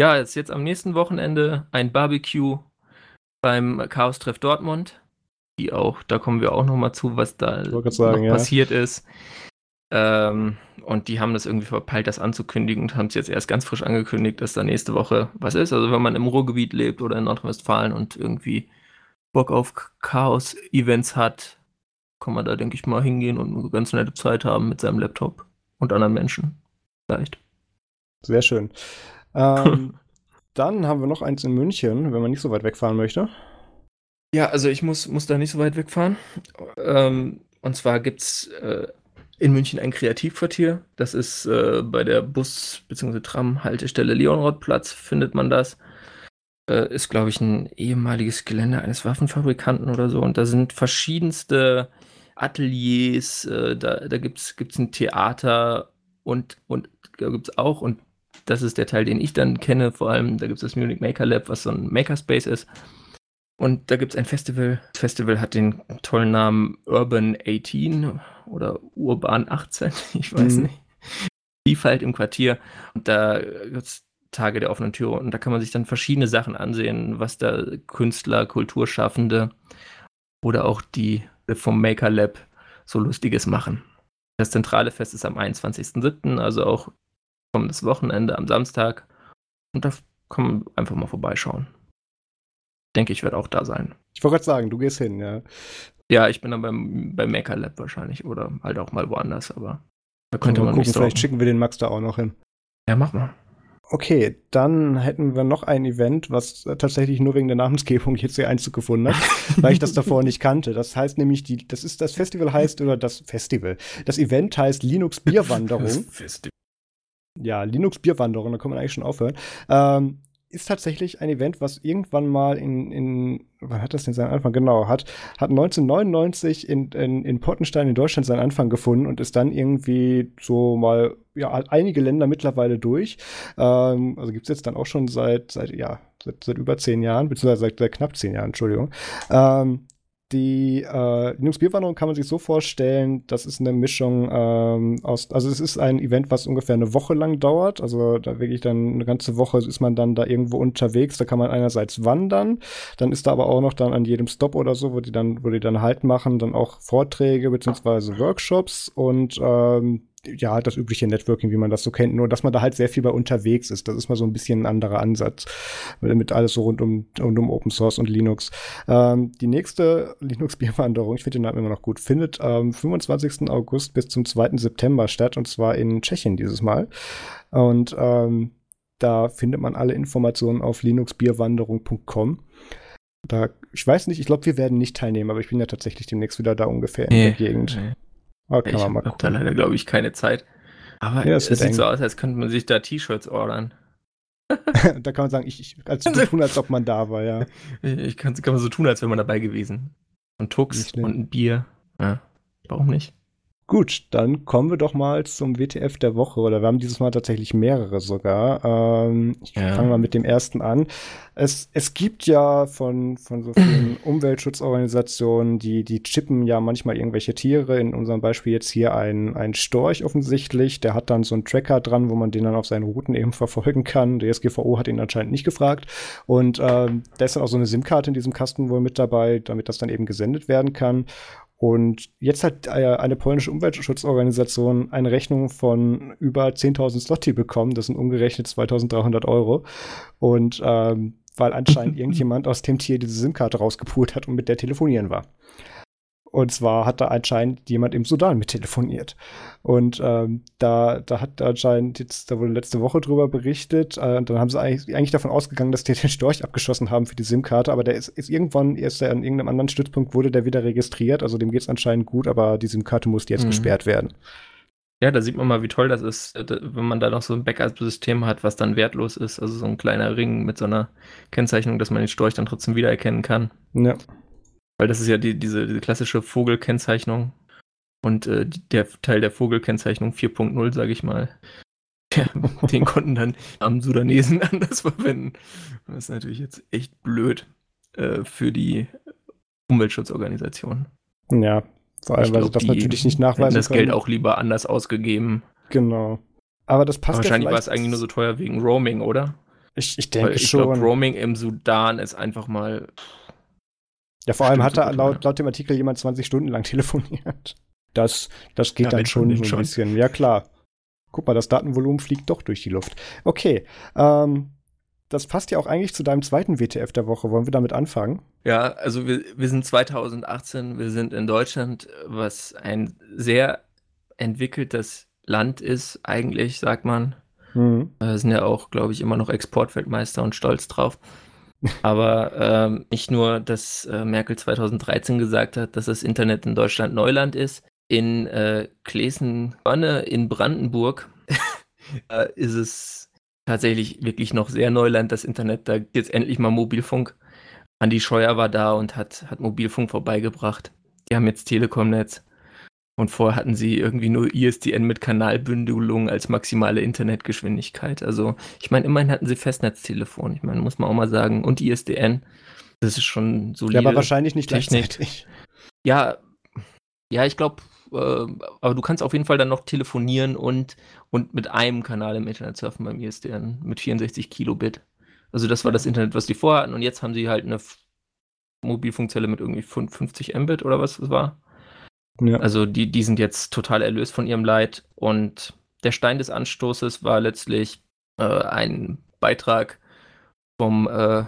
Ja, ist jetzt am nächsten Wochenende ein Barbecue beim Chaos Treff Dortmund. Die auch, da kommen wir auch noch mal zu, was da sagen, passiert ist. Ähm, und die haben das irgendwie verpeilt, das anzukündigen und haben es jetzt erst ganz frisch angekündigt, dass da nächste Woche was ist. Also wenn man im Ruhrgebiet lebt oder in Nordrhein-Westfalen und irgendwie Bock auf Chaos-Events hat, kann man da, denke ich mal, hingehen und eine ganz nette Zeit haben mit seinem Laptop und anderen Menschen. Vielleicht. Sehr schön. Ähm, dann haben wir noch eins in München, wenn man nicht so weit wegfahren möchte. Ja, also ich muss, muss da nicht so weit wegfahren. Ähm, und zwar gibt es äh, in München ein Kreativquartier. Das ist äh, bei der Bus- bzw. Tram-Haltestelle Leonrodplatz, findet man das. Äh, ist, glaube ich, ein ehemaliges Gelände eines Waffenfabrikanten oder so. Und da sind verschiedenste Ateliers, äh, da, da gibt es ein Theater und, und da gibt es auch, und das ist der Teil, den ich dann kenne, vor allem, da gibt es das Munich Maker Lab, was so ein Makerspace ist. Und da gibt es ein Festival. Das Festival hat den tollen Namen Urban 18 oder Urban 18, ich weiß mhm. nicht. Vielfalt im Quartier. Und da gibt es Tage der offenen Tür und da kann man sich dann verschiedene Sachen ansehen, was da Künstler, Kulturschaffende oder auch die vom Maker Lab so Lustiges machen. Das zentrale Fest ist am 21.07., also auch kommendes Wochenende am Samstag. Und da kann man einfach mal vorbeischauen denke ich, werde auch da sein. Ich wollte gerade sagen, du gehst hin, ja. Ja, ich bin dann beim, beim Maker Lab wahrscheinlich oder halt auch mal woanders, aber da könnte man gucken. Vielleicht schicken wir den Max da auch noch hin. Ja, mach mal. Okay, dann hätten wir noch ein Event, was tatsächlich nur wegen der Namensgebung jetzt hier Einzug gefunden hat, weil ich das davor nicht kannte. Das heißt nämlich, die, das ist das Festival heißt oder das Festival. Das Event heißt Linux Bierwanderung. Das Festival. Ja, Linux Bierwanderung, da kann man eigentlich schon aufhören. Ähm, ist tatsächlich ein Event, was irgendwann mal in, in wann hat das denn seinen Anfang? Genau, hat, hat 1999 in, in, in Pottenstein in Deutschland seinen Anfang gefunden und ist dann irgendwie so mal, ja, einige Länder mittlerweile durch. Ähm, also gibt's jetzt dann auch schon seit, seit, ja, seit, seit über zehn Jahren, beziehungsweise seit, seit knapp zehn Jahren, Entschuldigung. Ähm, die äh, Linux-Bierwanderung kann man sich so vorstellen, das ist eine Mischung ähm, aus, also es ist ein Event, was ungefähr eine Woche lang dauert. Also da wirklich dann eine ganze Woche ist man dann da irgendwo unterwegs. Da kann man einerseits wandern, dann ist da aber auch noch dann an jedem Stop oder so, wo die dann, wo die dann Halt machen, dann auch Vorträge beziehungsweise Workshops und ähm, ja, halt das übliche Networking, wie man das so kennt, nur dass man da halt sehr viel bei unterwegs ist. Das ist mal so ein bisschen ein anderer Ansatz mit alles so rund um, rund um Open Source und Linux. Ähm, die nächste Linux-Bierwanderung, ich finde den Namen immer noch gut, findet am 25. August bis zum 2. September statt und zwar in Tschechien dieses Mal. Und ähm, da findet man alle Informationen auf linuxbierwanderung.com. Da, ich weiß nicht, ich glaube, wir werden nicht teilnehmen, aber ich bin ja tatsächlich demnächst wieder da ungefähr in nee, der Gegend. Nee. Oh, ich habe da leider, glaube ich, keine Zeit. Aber ja, es sieht eng. so aus, als könnte man sich da T-Shirts ordern. da kann man sagen, ich, ich als so tun, als ob man da war, ja. Ich kann, kann man so tun, als wäre man dabei gewesen. Und Tux und ein Bier. Ja, warum nicht? Gut, dann kommen wir doch mal zum WTF der Woche. Oder wir haben dieses Mal tatsächlich mehrere sogar. Ähm, ich ja. fange mal mit dem ersten an. Es, es gibt ja von, von so vielen Umweltschutzorganisationen, die, die chippen ja manchmal irgendwelche Tiere. In unserem Beispiel jetzt hier ein, ein Storch offensichtlich. Der hat dann so einen Tracker dran, wo man den dann auf seinen Routen eben verfolgen kann. Der SGVO hat ihn anscheinend nicht gefragt. Und ähm, da ist dann auch so eine SIM-Karte in diesem Kasten wohl mit dabei, damit das dann eben gesendet werden kann. Und jetzt hat äh, eine polnische Umweltschutzorganisation eine Rechnung von über 10.000 Slotty bekommen. Das sind umgerechnet 2.300 Euro. Und ähm, weil anscheinend irgendjemand aus dem Tier diese SIM-Karte rausgepult hat und mit der telefonieren war. Und zwar hat da anscheinend jemand im Sudan mit telefoniert. Und ähm, da, da hat anscheinend jetzt, da wurde letzte Woche drüber berichtet, äh, und dann haben sie eigentlich, eigentlich davon ausgegangen, dass die den Storch abgeschossen haben für die SIM-Karte, aber der ist, ist irgendwann, ist er an irgendeinem anderen Stützpunkt, wurde der wieder registriert, also dem geht es anscheinend gut, aber die SIM-Karte musste jetzt mhm. gesperrt werden. Ja, da sieht man mal, wie toll das ist, äh, wenn man da noch so ein Backup-System hat, was dann wertlos ist. Also so ein kleiner Ring mit so einer Kennzeichnung, dass man den Storch dann trotzdem wiedererkennen kann. Ja. Weil das ist ja die, diese, diese klassische Vogelkennzeichnung. Und äh, der Teil der Vogelkennzeichnung 4.0, sage ich mal, ja, den konnten dann am Sudanesen anders verwenden. Das ist natürlich jetzt echt blöd äh, für die Umweltschutzorganisation. Ja, vor allem, weil sie das natürlich nicht nachweisen das können. Geld auch lieber anders ausgegeben. Genau. Aber das passt Aber Wahrscheinlich ja war es eigentlich nur so teuer wegen Roaming, oder? Ich, ich denke ich schon. Ich glaube, Roaming im Sudan ist einfach mal ja, vor allem hat da laut, laut dem Artikel jemand 20 Stunden lang telefoniert. Das, das geht ja, dann schon so ein schon. bisschen. Ja, klar. Guck mal, das Datenvolumen fliegt doch durch die Luft. Okay. Ähm, das passt ja auch eigentlich zu deinem zweiten WTF der Woche. Wollen wir damit anfangen? Ja, also wir, wir sind 2018, wir sind in Deutschland, was ein sehr entwickeltes Land ist, eigentlich, sagt man. Mhm. Wir sind ja auch, glaube ich, immer noch Exportweltmeister und stolz drauf. Aber ähm, nicht nur, dass äh, Merkel 2013 gesagt hat, dass das Internet in Deutschland Neuland ist. In äh, Klesen-Bönne in Brandenburg äh, ist es tatsächlich wirklich noch sehr Neuland, das Internet. Da jetzt endlich mal Mobilfunk. Andi Scheuer war da und hat, hat Mobilfunk vorbeigebracht. Die haben jetzt Telekom-Netz. Und vorher hatten sie irgendwie nur ISDN mit Kanalbündelung als maximale Internetgeschwindigkeit. Also, ich meine, immerhin hatten sie Festnetztelefon. Ich meine, muss man auch mal sagen. Und ISDN. Das ist schon so. Ja, aber wahrscheinlich nicht Technik. gleichzeitig. Ja, ja, ich glaube, äh, aber du kannst auf jeden Fall dann noch telefonieren und, und mit einem Kanal im Internet surfen beim ISDN mit 64 Kilobit. Also das war das Internet, was die vorher hatten und jetzt haben sie halt eine Mobilfunkzelle mit irgendwie 50 Mbit oder was das war. Ja. Also die, die sind jetzt total erlöst von ihrem Leid. Und der Stein des Anstoßes war letztlich äh, ein Beitrag vom äh,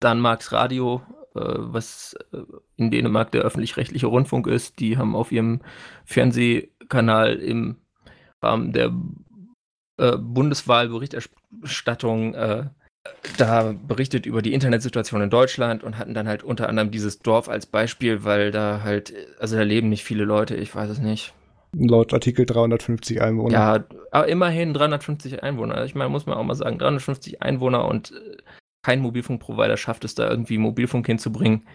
Danmarks Radio, äh, was äh, in Dänemark der öffentlich-rechtliche Rundfunk ist. Die haben auf ihrem Fernsehkanal im Rahmen der äh, Bundeswahlberichterstattung äh, da berichtet über die Internetsituation in Deutschland und hatten dann halt unter anderem dieses Dorf als Beispiel, weil da halt, also da leben nicht viele Leute, ich weiß es nicht. Laut Artikel 350 Einwohner. Ja, aber immerhin 350 Einwohner. Ich meine, muss man auch mal sagen, 350 Einwohner und äh, kein Mobilfunkprovider schafft es da irgendwie Mobilfunk hinzubringen.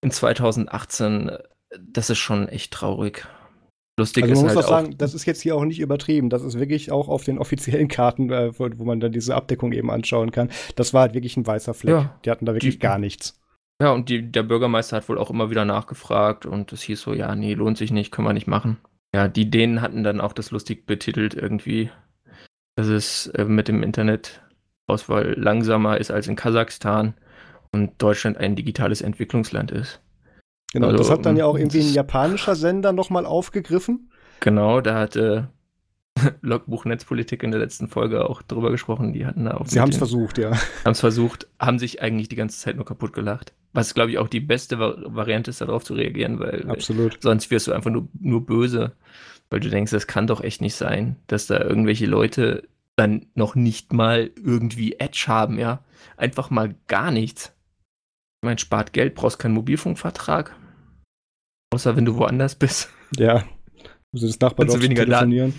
In 2018, äh, das ist schon echt traurig. Lustig also man muss halt auch sagen, das ist jetzt hier auch nicht übertrieben. Das ist wirklich auch auf den offiziellen Karten, äh, wo, wo, man dann diese Abdeckung eben anschauen kann. Das war halt wirklich ein weißer Fleck. Ja, die hatten da wirklich die, gar nichts. Ja, und die, der Bürgermeister hat wohl auch immer wieder nachgefragt und es hieß so, ja, nee, lohnt sich nicht, können wir nicht machen. Ja, die Dänen hatten dann auch das lustig betitelt irgendwie, dass es äh, mit dem Internetauswahl langsamer ist als in Kasachstan und Deutschland ein digitales Entwicklungsland ist. Genau, also, das hat dann ja auch irgendwie ein japanischer Sender nochmal aufgegriffen. Genau, da hatte Logbuch Netzpolitik in der letzten Folge auch drüber gesprochen. Die hatten da auch. Sie haben es versucht, ja. Haben es versucht, haben sich eigentlich die ganze Zeit nur kaputt gelacht. Was, glaube ich, auch die beste Variante ist, darauf zu reagieren, weil, Absolut. Sonst wirst du einfach nur, nur böse, weil du denkst, das kann doch echt nicht sein, dass da irgendwelche Leute dann noch nicht mal irgendwie Edge haben, ja. Einfach mal gar nichts. Ich meine, spart Geld, brauchst keinen Mobilfunkvertrag. Außer wenn du woanders bist. Ja. Also das Nachbardorf weniger telefonieren.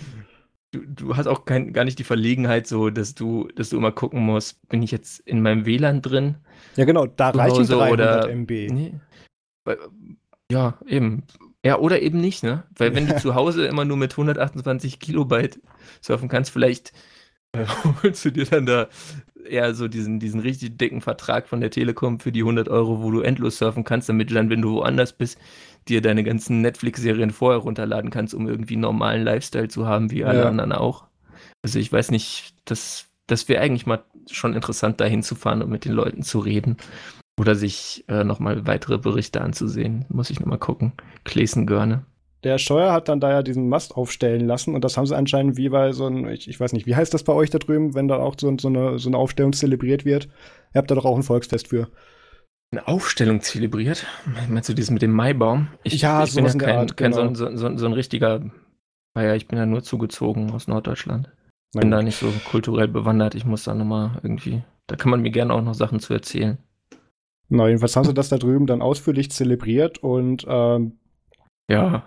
Du, du, hast auch kein, gar nicht die Verlegenheit, so dass du, dass du immer gucken musst, bin ich jetzt in meinem WLAN drin? Ja, genau, da reichen 300 oder, MB. Nee. Ja, eben. Ja, oder eben nicht, ne? Weil wenn du zu Hause immer nur mit 128 Kilobyte surfen kannst, vielleicht äh, holst du dir dann da eher so diesen, diesen richtig dicken Vertrag von der Telekom für die 100 Euro, wo du endlos surfen kannst, damit du dann, wenn du woanders bist, dir deine ganzen Netflix-Serien vorher runterladen kannst, um irgendwie einen normalen Lifestyle zu haben, wie alle ja. anderen auch. Also ich weiß nicht, das, das wäre eigentlich mal schon interessant, da hinzufahren und mit den Leuten zu reden. Oder sich äh, nochmal weitere Berichte anzusehen. Muss ich nochmal gucken. Klesen Görne. Der Scheuer hat dann da ja diesen Mast aufstellen lassen und das haben sie anscheinend wie bei so ein, ich, ich weiß nicht, wie heißt das bei euch da drüben, wenn da auch so, so, eine, so eine Aufstellung zelebriert wird? Ihr habt da doch auch ein Volksfest für. Eine Aufstellung zelebriert? Meinst du dieses mit dem Maibaum? Ich, ja, ich bin ja kein, Art, kein genau. so, so, so, ein richtiger, naja, ich bin ja nur zugezogen aus Norddeutschland. Ich bin da nicht so kulturell bewandert, ich muss da nochmal irgendwie, da kann man mir gerne auch noch Sachen zu erzählen. Na, jedenfalls haben sie das da drüben dann ausführlich zelebriert und ähm, ja,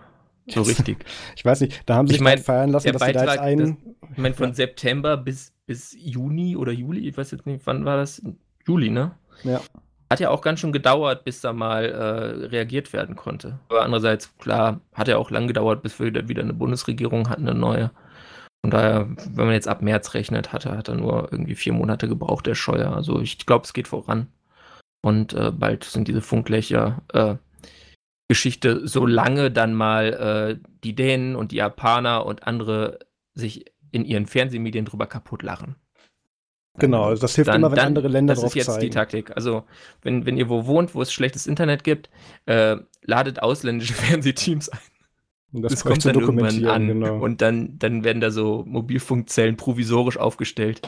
so richtig. Ich weiß nicht, da haben sie sich mein, feiern lassen, dass Beitrag, da jetzt einen. Das, ich meine, von September bis, bis Juni oder Juli, ich weiß jetzt nicht, wann war das? Juli, ne? Ja. Hat ja auch ganz schön gedauert, bis da mal äh, reagiert werden konnte. Aber andererseits, klar, hat ja auch lang gedauert, bis wir wieder eine Bundesregierung hatten, eine neue. Von daher, wenn man jetzt ab März rechnet, hat er, hat er nur irgendwie vier Monate gebraucht, der Scheuer. Also ich glaube, es geht voran. Und äh, bald sind diese Funklöcher äh, Geschichte, solange dann mal äh, die Dänen und die Japaner und andere sich in ihren Fernsehmedien drüber kaputt lachen. Genau, also das hilft dann, immer, wenn dann, andere Länder drauf zeigen. Das ist jetzt die Taktik. Also, wenn, wenn ihr wo wohnt, wo es schlechtes Internet gibt, äh, ladet ausländische Fernsehteams ein. das, das kommt dann irgendwann an. Genau. Und dann, dann werden da so Mobilfunkzellen provisorisch aufgestellt.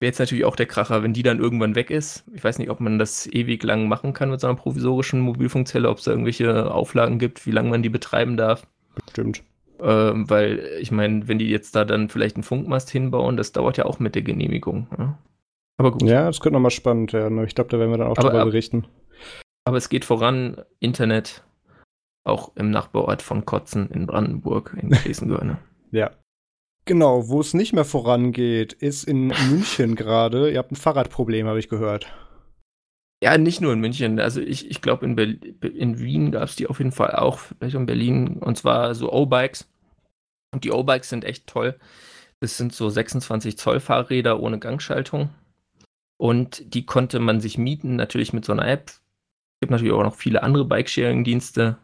Wäre jetzt natürlich auch der Kracher, wenn die dann irgendwann weg ist. Ich weiß nicht, ob man das ewig lang machen kann mit so einer provisorischen Mobilfunkzelle, ob es da irgendwelche Auflagen gibt, wie lange man die betreiben darf. Bestimmt. Ähm, weil, ich meine, wenn die jetzt da dann vielleicht einen Funkmast hinbauen, das dauert ja auch mit der Genehmigung. Ja? Aber gut. Ja, das könnte nochmal spannend werden. Ich glaube, da werden wir dann auch aber, darüber berichten. Aber es geht voran, Internet, auch im Nachbarort von Kotzen in Brandenburg, in Gräßengörne. ja. Genau, wo es nicht mehr vorangeht, ist in München gerade. Ihr habt ein Fahrradproblem, habe ich gehört. Ja, nicht nur in München. Also ich, ich glaube, in, in Wien gab es die auf jeden Fall auch, vielleicht in Berlin, und zwar so O-Bikes. Und die O-Bikes sind echt toll. Das sind so 26 Zoll Fahrräder ohne Gangschaltung. Und die konnte man sich mieten, natürlich mit so einer App. Es gibt natürlich auch noch viele andere Bikesharing-Dienste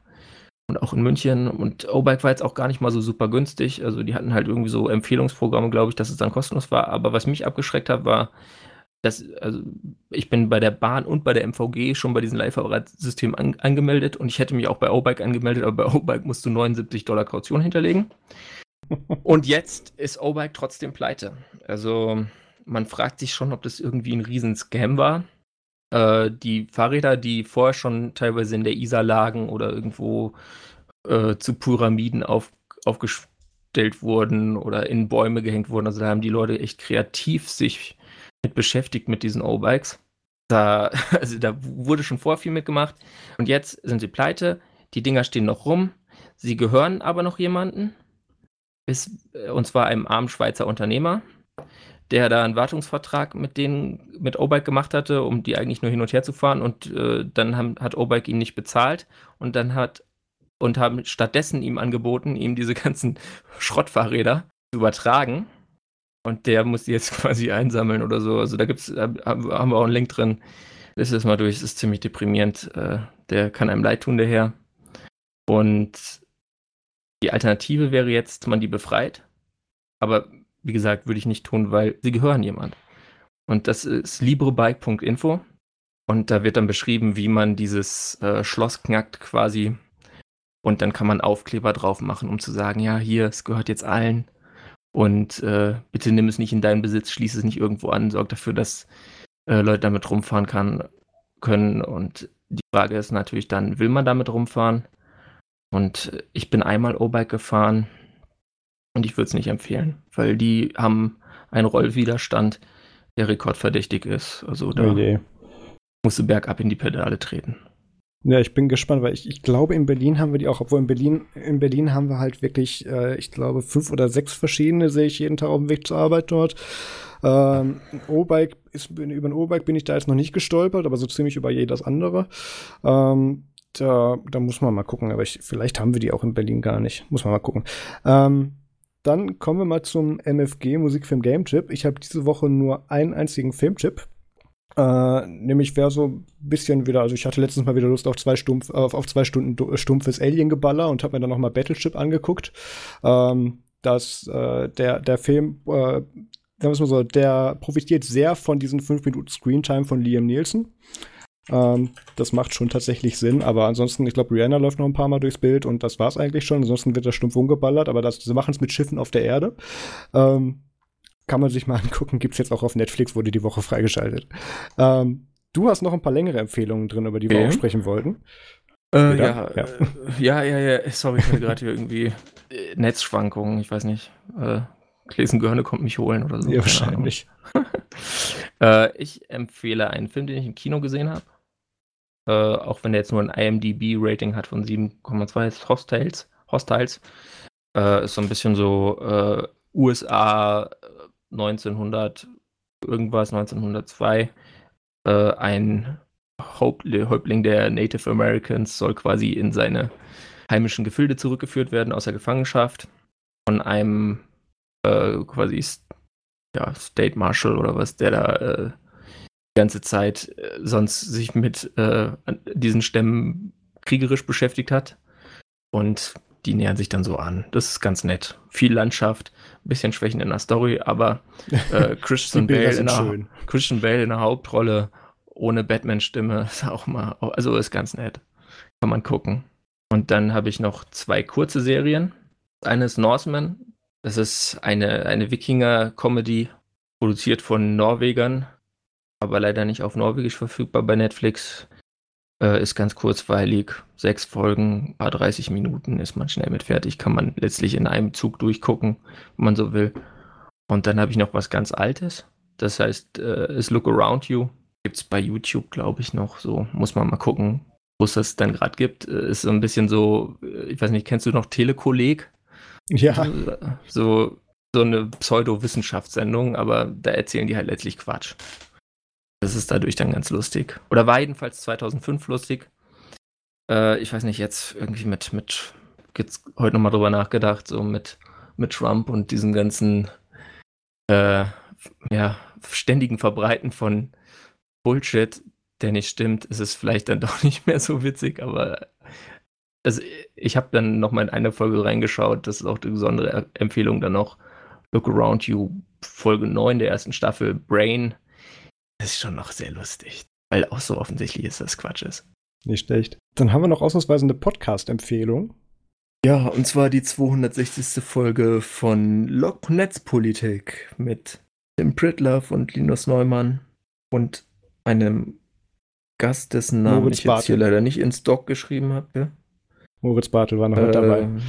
und auch in München. Und O-Bike war jetzt auch gar nicht mal so super günstig. Also die hatten halt irgendwie so Empfehlungsprogramme, glaube ich, dass es dann kostenlos war. Aber was mich abgeschreckt hat, war, dass also ich bin bei der Bahn und bei der MVG schon bei diesem Leihfahrradsystem an, angemeldet und ich hätte mich auch bei O-Bike angemeldet, aber bei O-Bike musst du 79 Dollar Kaution hinterlegen. Und jetzt ist O-Bike trotzdem pleite. Also man fragt sich schon, ob das irgendwie ein Riesenscam war. Äh, die Fahrräder, die vorher schon teilweise in der Isar lagen oder irgendwo äh, zu Pyramiden auf, aufgestellt wurden oder in Bäume gehängt wurden. Also da haben die Leute echt kreativ sich mit beschäftigt mit diesen O-Bikes. Da, also da wurde schon vorher viel mitgemacht. Und jetzt sind sie pleite. Die Dinger stehen noch rum. Sie gehören aber noch jemanden. Ist, äh, und zwar einem armen Schweizer Unternehmer der da einen Wartungsvertrag mit denen, mit O-Bike gemacht hatte, um die eigentlich nur hin und her zu fahren und äh, dann haben, hat O-Bike ihn nicht bezahlt und dann hat und haben stattdessen ihm angeboten, ihm diese ganzen Schrottfahrräder zu übertragen. Und der muss die jetzt quasi einsammeln oder so. Also da gibt's, haben wir auch einen Link drin. Das ist mal durch, das ist ziemlich deprimierend. Äh, der kann einem leid tun, der Herr. Und die Alternative wäre jetzt, man die befreit. Aber wie gesagt, würde ich nicht tun, weil sie gehören jemand. Und das ist librobike.info. Und da wird dann beschrieben, wie man dieses äh, Schloss knackt quasi. Und dann kann man Aufkleber drauf machen, um zu sagen, ja, hier, es gehört jetzt allen. Und äh, bitte nimm es nicht in deinen Besitz, schließe es nicht irgendwo an, sorg dafür, dass äh, Leute damit rumfahren kann, können. Und die Frage ist natürlich dann, will man damit rumfahren? Und ich bin einmal O-Bike gefahren und ich würde es nicht empfehlen, weil die haben einen Rollwiderstand, der rekordverdächtig ist. Also da okay. musst du bergab in die Pedale treten. Ja, ich bin gespannt, weil ich, ich glaube, in Berlin haben wir die auch, obwohl in Berlin, in Berlin haben wir halt wirklich, äh, ich glaube, fünf oder sechs verschiedene sehe ich jeden Tag auf dem Weg zur Arbeit dort. Ähm, O-Bike ist, über ein O-Bike bin ich da jetzt noch nicht gestolpert, aber so ziemlich über jedes andere. Ähm, da, da muss man mal gucken, aber ich, vielleicht haben wir die auch in Berlin gar nicht. Muss man mal gucken. Ähm, dann kommen wir mal zum MFG Musikfilm Game Chip. Ich habe diese Woche nur einen einzigen Filmchip. Äh, nämlich wäre so ein bisschen wieder, also ich hatte letztens mal wieder Lust auf zwei, Stumpf, auf, auf zwei Stunden stumpfes Alien-Geballer und habe mir dann noch mal Battleship angeguckt. Ähm, dass äh, der, der Film, äh, sagen wir mal so, der profitiert sehr von diesen 5 Minuten Screentime von Liam Nielsen. Ähm, das macht schon tatsächlich Sinn, aber ansonsten, ich glaube, Rihanna läuft noch ein paar Mal durchs Bild und das war's eigentlich schon. Ansonsten wird das stumpf umgeballert, aber das, sie machen es mit Schiffen auf der Erde. Ähm, kann man sich mal angucken, gibt's jetzt auch auf Netflix, wurde die Woche freigeschaltet. Ähm, du hast noch ein paar längere Empfehlungen drin, über die wir auch sprechen wollten. Äh, ja, ja. Äh, ja, ja, ja, sorry, ich hatte gerade hier irgendwie äh, Netzschwankungen, ich weiß nicht. Äh, Gläsengörne kommt mich holen oder so. Ja, wahrscheinlich. äh, ich empfehle einen Film, den ich im Kino gesehen habe. Äh, auch wenn der jetzt nur ein IMDb-Rating hat von 7,2 Hostiles. Hostiles. Äh, ist so ein bisschen so äh, USA 1900 äh, irgendwas, 1902. Äh, ein Häuptling der Native Americans soll quasi in seine heimischen Gefilde zurückgeführt werden aus der Gefangenschaft von einem quasi ja, State Marshal oder was, der da ganze Zeit äh, sonst sich mit äh, diesen Stämmen kriegerisch beschäftigt hat. Und die nähern sich dann so an. Das ist ganz nett. Viel Landschaft, ein bisschen Schwächen in der Story, aber äh, Christian, Bale in der, Christian Bale in der Hauptrolle ohne Batman-Stimme ist auch mal, also ist ganz nett. Kann man gucken. Und dann habe ich noch zwei kurze Serien. Eine ist Norseman. Das ist eine, eine Wikinger-Comedy, produziert von Norwegern, aber leider nicht auf Norwegisch verfügbar bei Netflix. Äh, ist ganz kurzweilig. Sechs Folgen, paar 30 Minuten ist man schnell mit fertig. Kann man letztlich in einem Zug durchgucken, wenn man so will. Und dann habe ich noch was ganz Altes. Das heißt, äh, ist Look Around You. Gibt es bei YouTube, glaube ich, noch. So muss man mal gucken, wo es das dann gerade gibt. Äh, ist so ein bisschen so, äh, ich weiß nicht, kennst du noch Telekolleg? Ja. So, so eine Pseudo-Wissenschaftssendung, aber da erzählen die halt letztlich Quatsch. Das ist dadurch dann ganz lustig. Oder war jedenfalls 2005 lustig. Äh, ich weiß nicht, jetzt irgendwie mit, mit, jetzt heute nochmal drüber nachgedacht, so mit, mit Trump und diesen ganzen, äh, ja, ständigen Verbreiten von Bullshit, der nicht stimmt, ist es vielleicht dann doch nicht mehr so witzig, aber also ich habe dann noch mal in eine Folge reingeschaut, das ist auch die besondere Empfehlung dann noch, Look Around You, Folge 9 der ersten Staffel, Brain, das ist schon noch sehr lustig, weil auch so offensichtlich ist, dass Quatsch ist. Nicht schlecht. Dann haben wir noch ausnahmsweise eine Podcast-Empfehlung. Ja, und zwar die 260. Folge von Lock Netzpolitik mit Tim Pritlove und Linus Neumann und einem Gast, dessen Namen Moritz ich jetzt hier leider nicht ins Doc geschrieben habe. Moritz Bartel war noch äh, mit dabei. Ähm,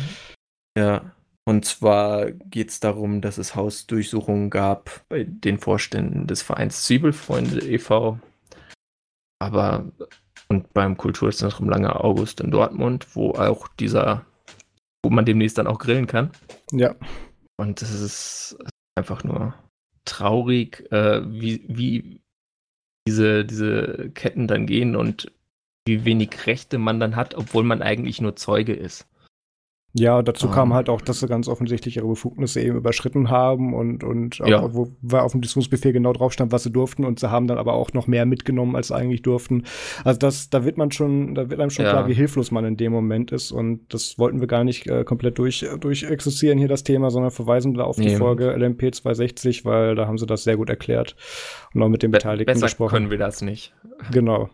ja, und zwar geht es darum, dass es Hausdurchsuchungen gab bei den Vorständen des Vereins Zwiebelfreunde e.V. Aber und beim Kulturzentrum Lange August in Dortmund, wo auch dieser, wo man demnächst dann auch grillen kann. Ja. Und es ist einfach nur traurig, äh, wie, wie diese, diese Ketten dann gehen und wie wenig Rechte man dann hat, obwohl man eigentlich nur Zeuge ist. Ja, dazu ah. kam halt auch, dass sie ganz offensichtlich ihre Befugnisse eben überschritten haben und, und ja. wo auf dem Diskussionsbefehl genau drauf stand, was sie durften und sie haben dann aber auch noch mehr mitgenommen, als sie eigentlich durften. Also das, da wird man schon, da wird einem schon ja. klar, wie hilflos man in dem Moment ist und das wollten wir gar nicht äh, komplett durch, durch existieren hier das Thema, sondern verweisen da auf die Folge LMP 260, weil da haben sie das sehr gut erklärt und auch mit den Beteiligten Besser gesprochen. können wir das nicht. Genau.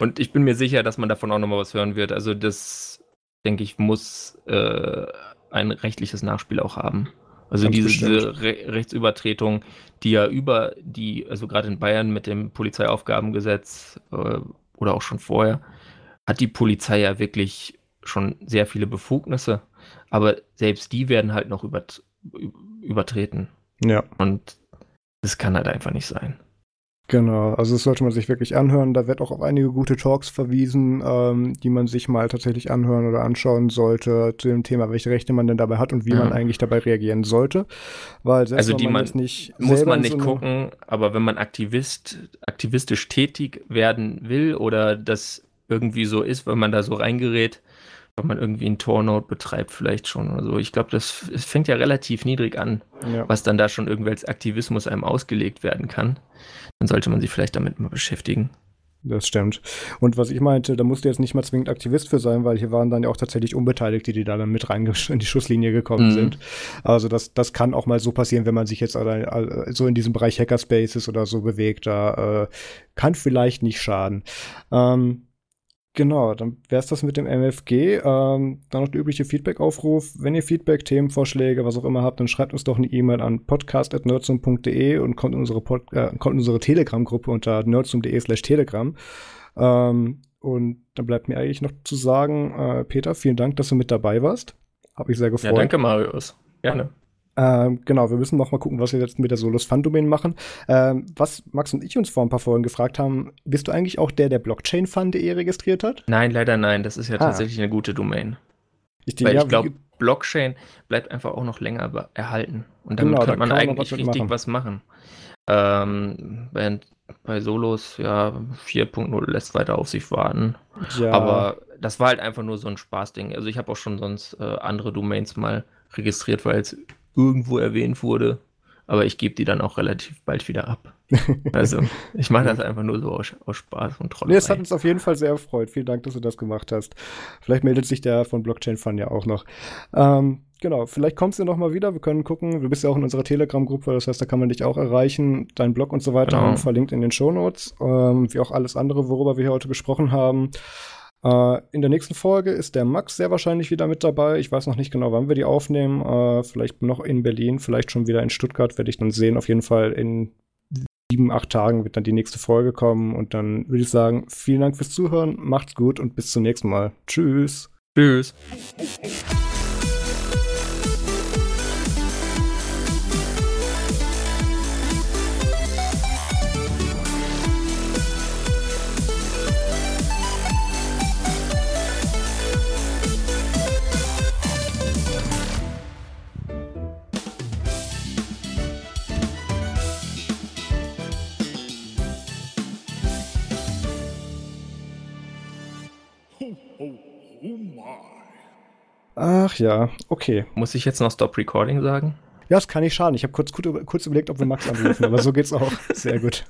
Und ich bin mir sicher, dass man davon auch nochmal was hören wird. Also das denke ich, muss äh, ein rechtliches Nachspiel auch haben. Also Ganz diese, diese Re Rechtsübertretung, die ja über die, also gerade in Bayern mit dem Polizeiaufgabengesetz äh, oder auch schon vorher, hat die Polizei ja wirklich schon sehr viele Befugnisse, aber selbst die werden halt noch über, übertreten. Ja. Und das kann halt einfach nicht sein. Genau, also das sollte man sich wirklich anhören. Da wird auch auf einige gute Talks verwiesen, ähm, die man sich mal tatsächlich anhören oder anschauen sollte zu dem Thema, welche Rechte man denn dabei hat und wie mhm. man eigentlich dabei reagieren sollte. Weil selbst also die man, man nicht muss man nicht so gucken, aber wenn man Aktivist, aktivistisch tätig werden will oder das irgendwie so ist, wenn man da so reingerät, wenn man irgendwie ein Tornode betreibt, vielleicht schon oder so. Ich glaube, das es fängt ja relativ niedrig an, ja. was dann da schon irgendwie als Aktivismus einem ausgelegt werden kann. Dann sollte man sich vielleicht damit mal beschäftigen. Das stimmt. Und was ich meinte, da musst du jetzt nicht mal zwingend Aktivist für sein, weil hier waren dann ja auch tatsächlich Unbeteiligte, die da dann mit rein in die Schusslinie gekommen mhm. sind. Also das, das kann auch mal so passieren, wenn man sich jetzt so in diesem Bereich Hackerspaces oder so bewegt. Da äh, kann vielleicht nicht schaden. Ähm, Genau, dann wäre es das mit dem MFG. Ähm, dann noch der übliche Feedback-Aufruf. Wenn ihr Feedback, Themenvorschläge, was auch immer habt, dann schreibt uns doch eine E-Mail an podcast.nerdsum.de und kommt in unsere, äh, unsere Telegram-Gruppe unter nerdsum.de slash telegram. Ähm, und dann bleibt mir eigentlich noch zu sagen, äh, Peter, vielen Dank, dass du mit dabei warst. Habe ich sehr gefreut. Ja, danke, Marius. Gerne. Ähm, genau, wir müssen noch mal gucken, was wir jetzt mit der Solos Fun Domain machen. Ähm, was Max und ich uns vor ein paar Folgen gefragt haben, bist du eigentlich auch der, der Blockchain Fun.de registriert hat? Nein, leider nein. Das ist ja ah. tatsächlich eine gute Domain. Ich, Weil ja, ich glaube, Blockchain bleibt einfach auch noch länger erhalten. Und damit genau, kann man eigentlich richtig machen. was machen. Ähm, während bei Solos, ja, 4.0 lässt weiter auf sich warten. Ja. Aber das war halt einfach nur so ein Spaßding. Also ich habe auch schon sonst äh, andere Domains mal registriert, weil es irgendwo erwähnt wurde. Aber ich gebe die dann auch relativ bald wieder ab. Also, ich mache das einfach nur so aus, aus Spaß und Trollerei. Nee, es hat uns auf jeden Fall sehr erfreut. Vielen Dank, dass du das gemacht hast. Vielleicht meldet sich der von Blockchain Fun ja auch noch. Ähm, genau, vielleicht kommst du noch mal wieder. Wir können gucken. Du bist ja auch in unserer Telegram-Gruppe, das heißt, da kann man dich auch erreichen. Dein Blog und so weiter genau. verlinkt in den Shownotes. Ähm, wie auch alles andere, worüber wir hier heute gesprochen haben. Äh, in der nächsten Folge ist der Max sehr wahrscheinlich wieder mit dabei. Ich weiß noch nicht genau, wann wir die aufnehmen. Äh, vielleicht noch in Berlin, vielleicht schon wieder in Stuttgart, werde ich dann sehen. Auf jeden Fall in sieben, acht Tagen wird dann die nächste Folge kommen. Und dann würde ich sagen, vielen Dank fürs Zuhören, macht's gut und bis zum nächsten Mal. Tschüss. Tschüss. Ach ja, okay. Muss ich jetzt noch Stop Recording sagen? Ja, das kann nicht schaden. Ich habe kurz, kurz überlegt, ob wir Max anrufen, aber so geht's auch. Sehr gut.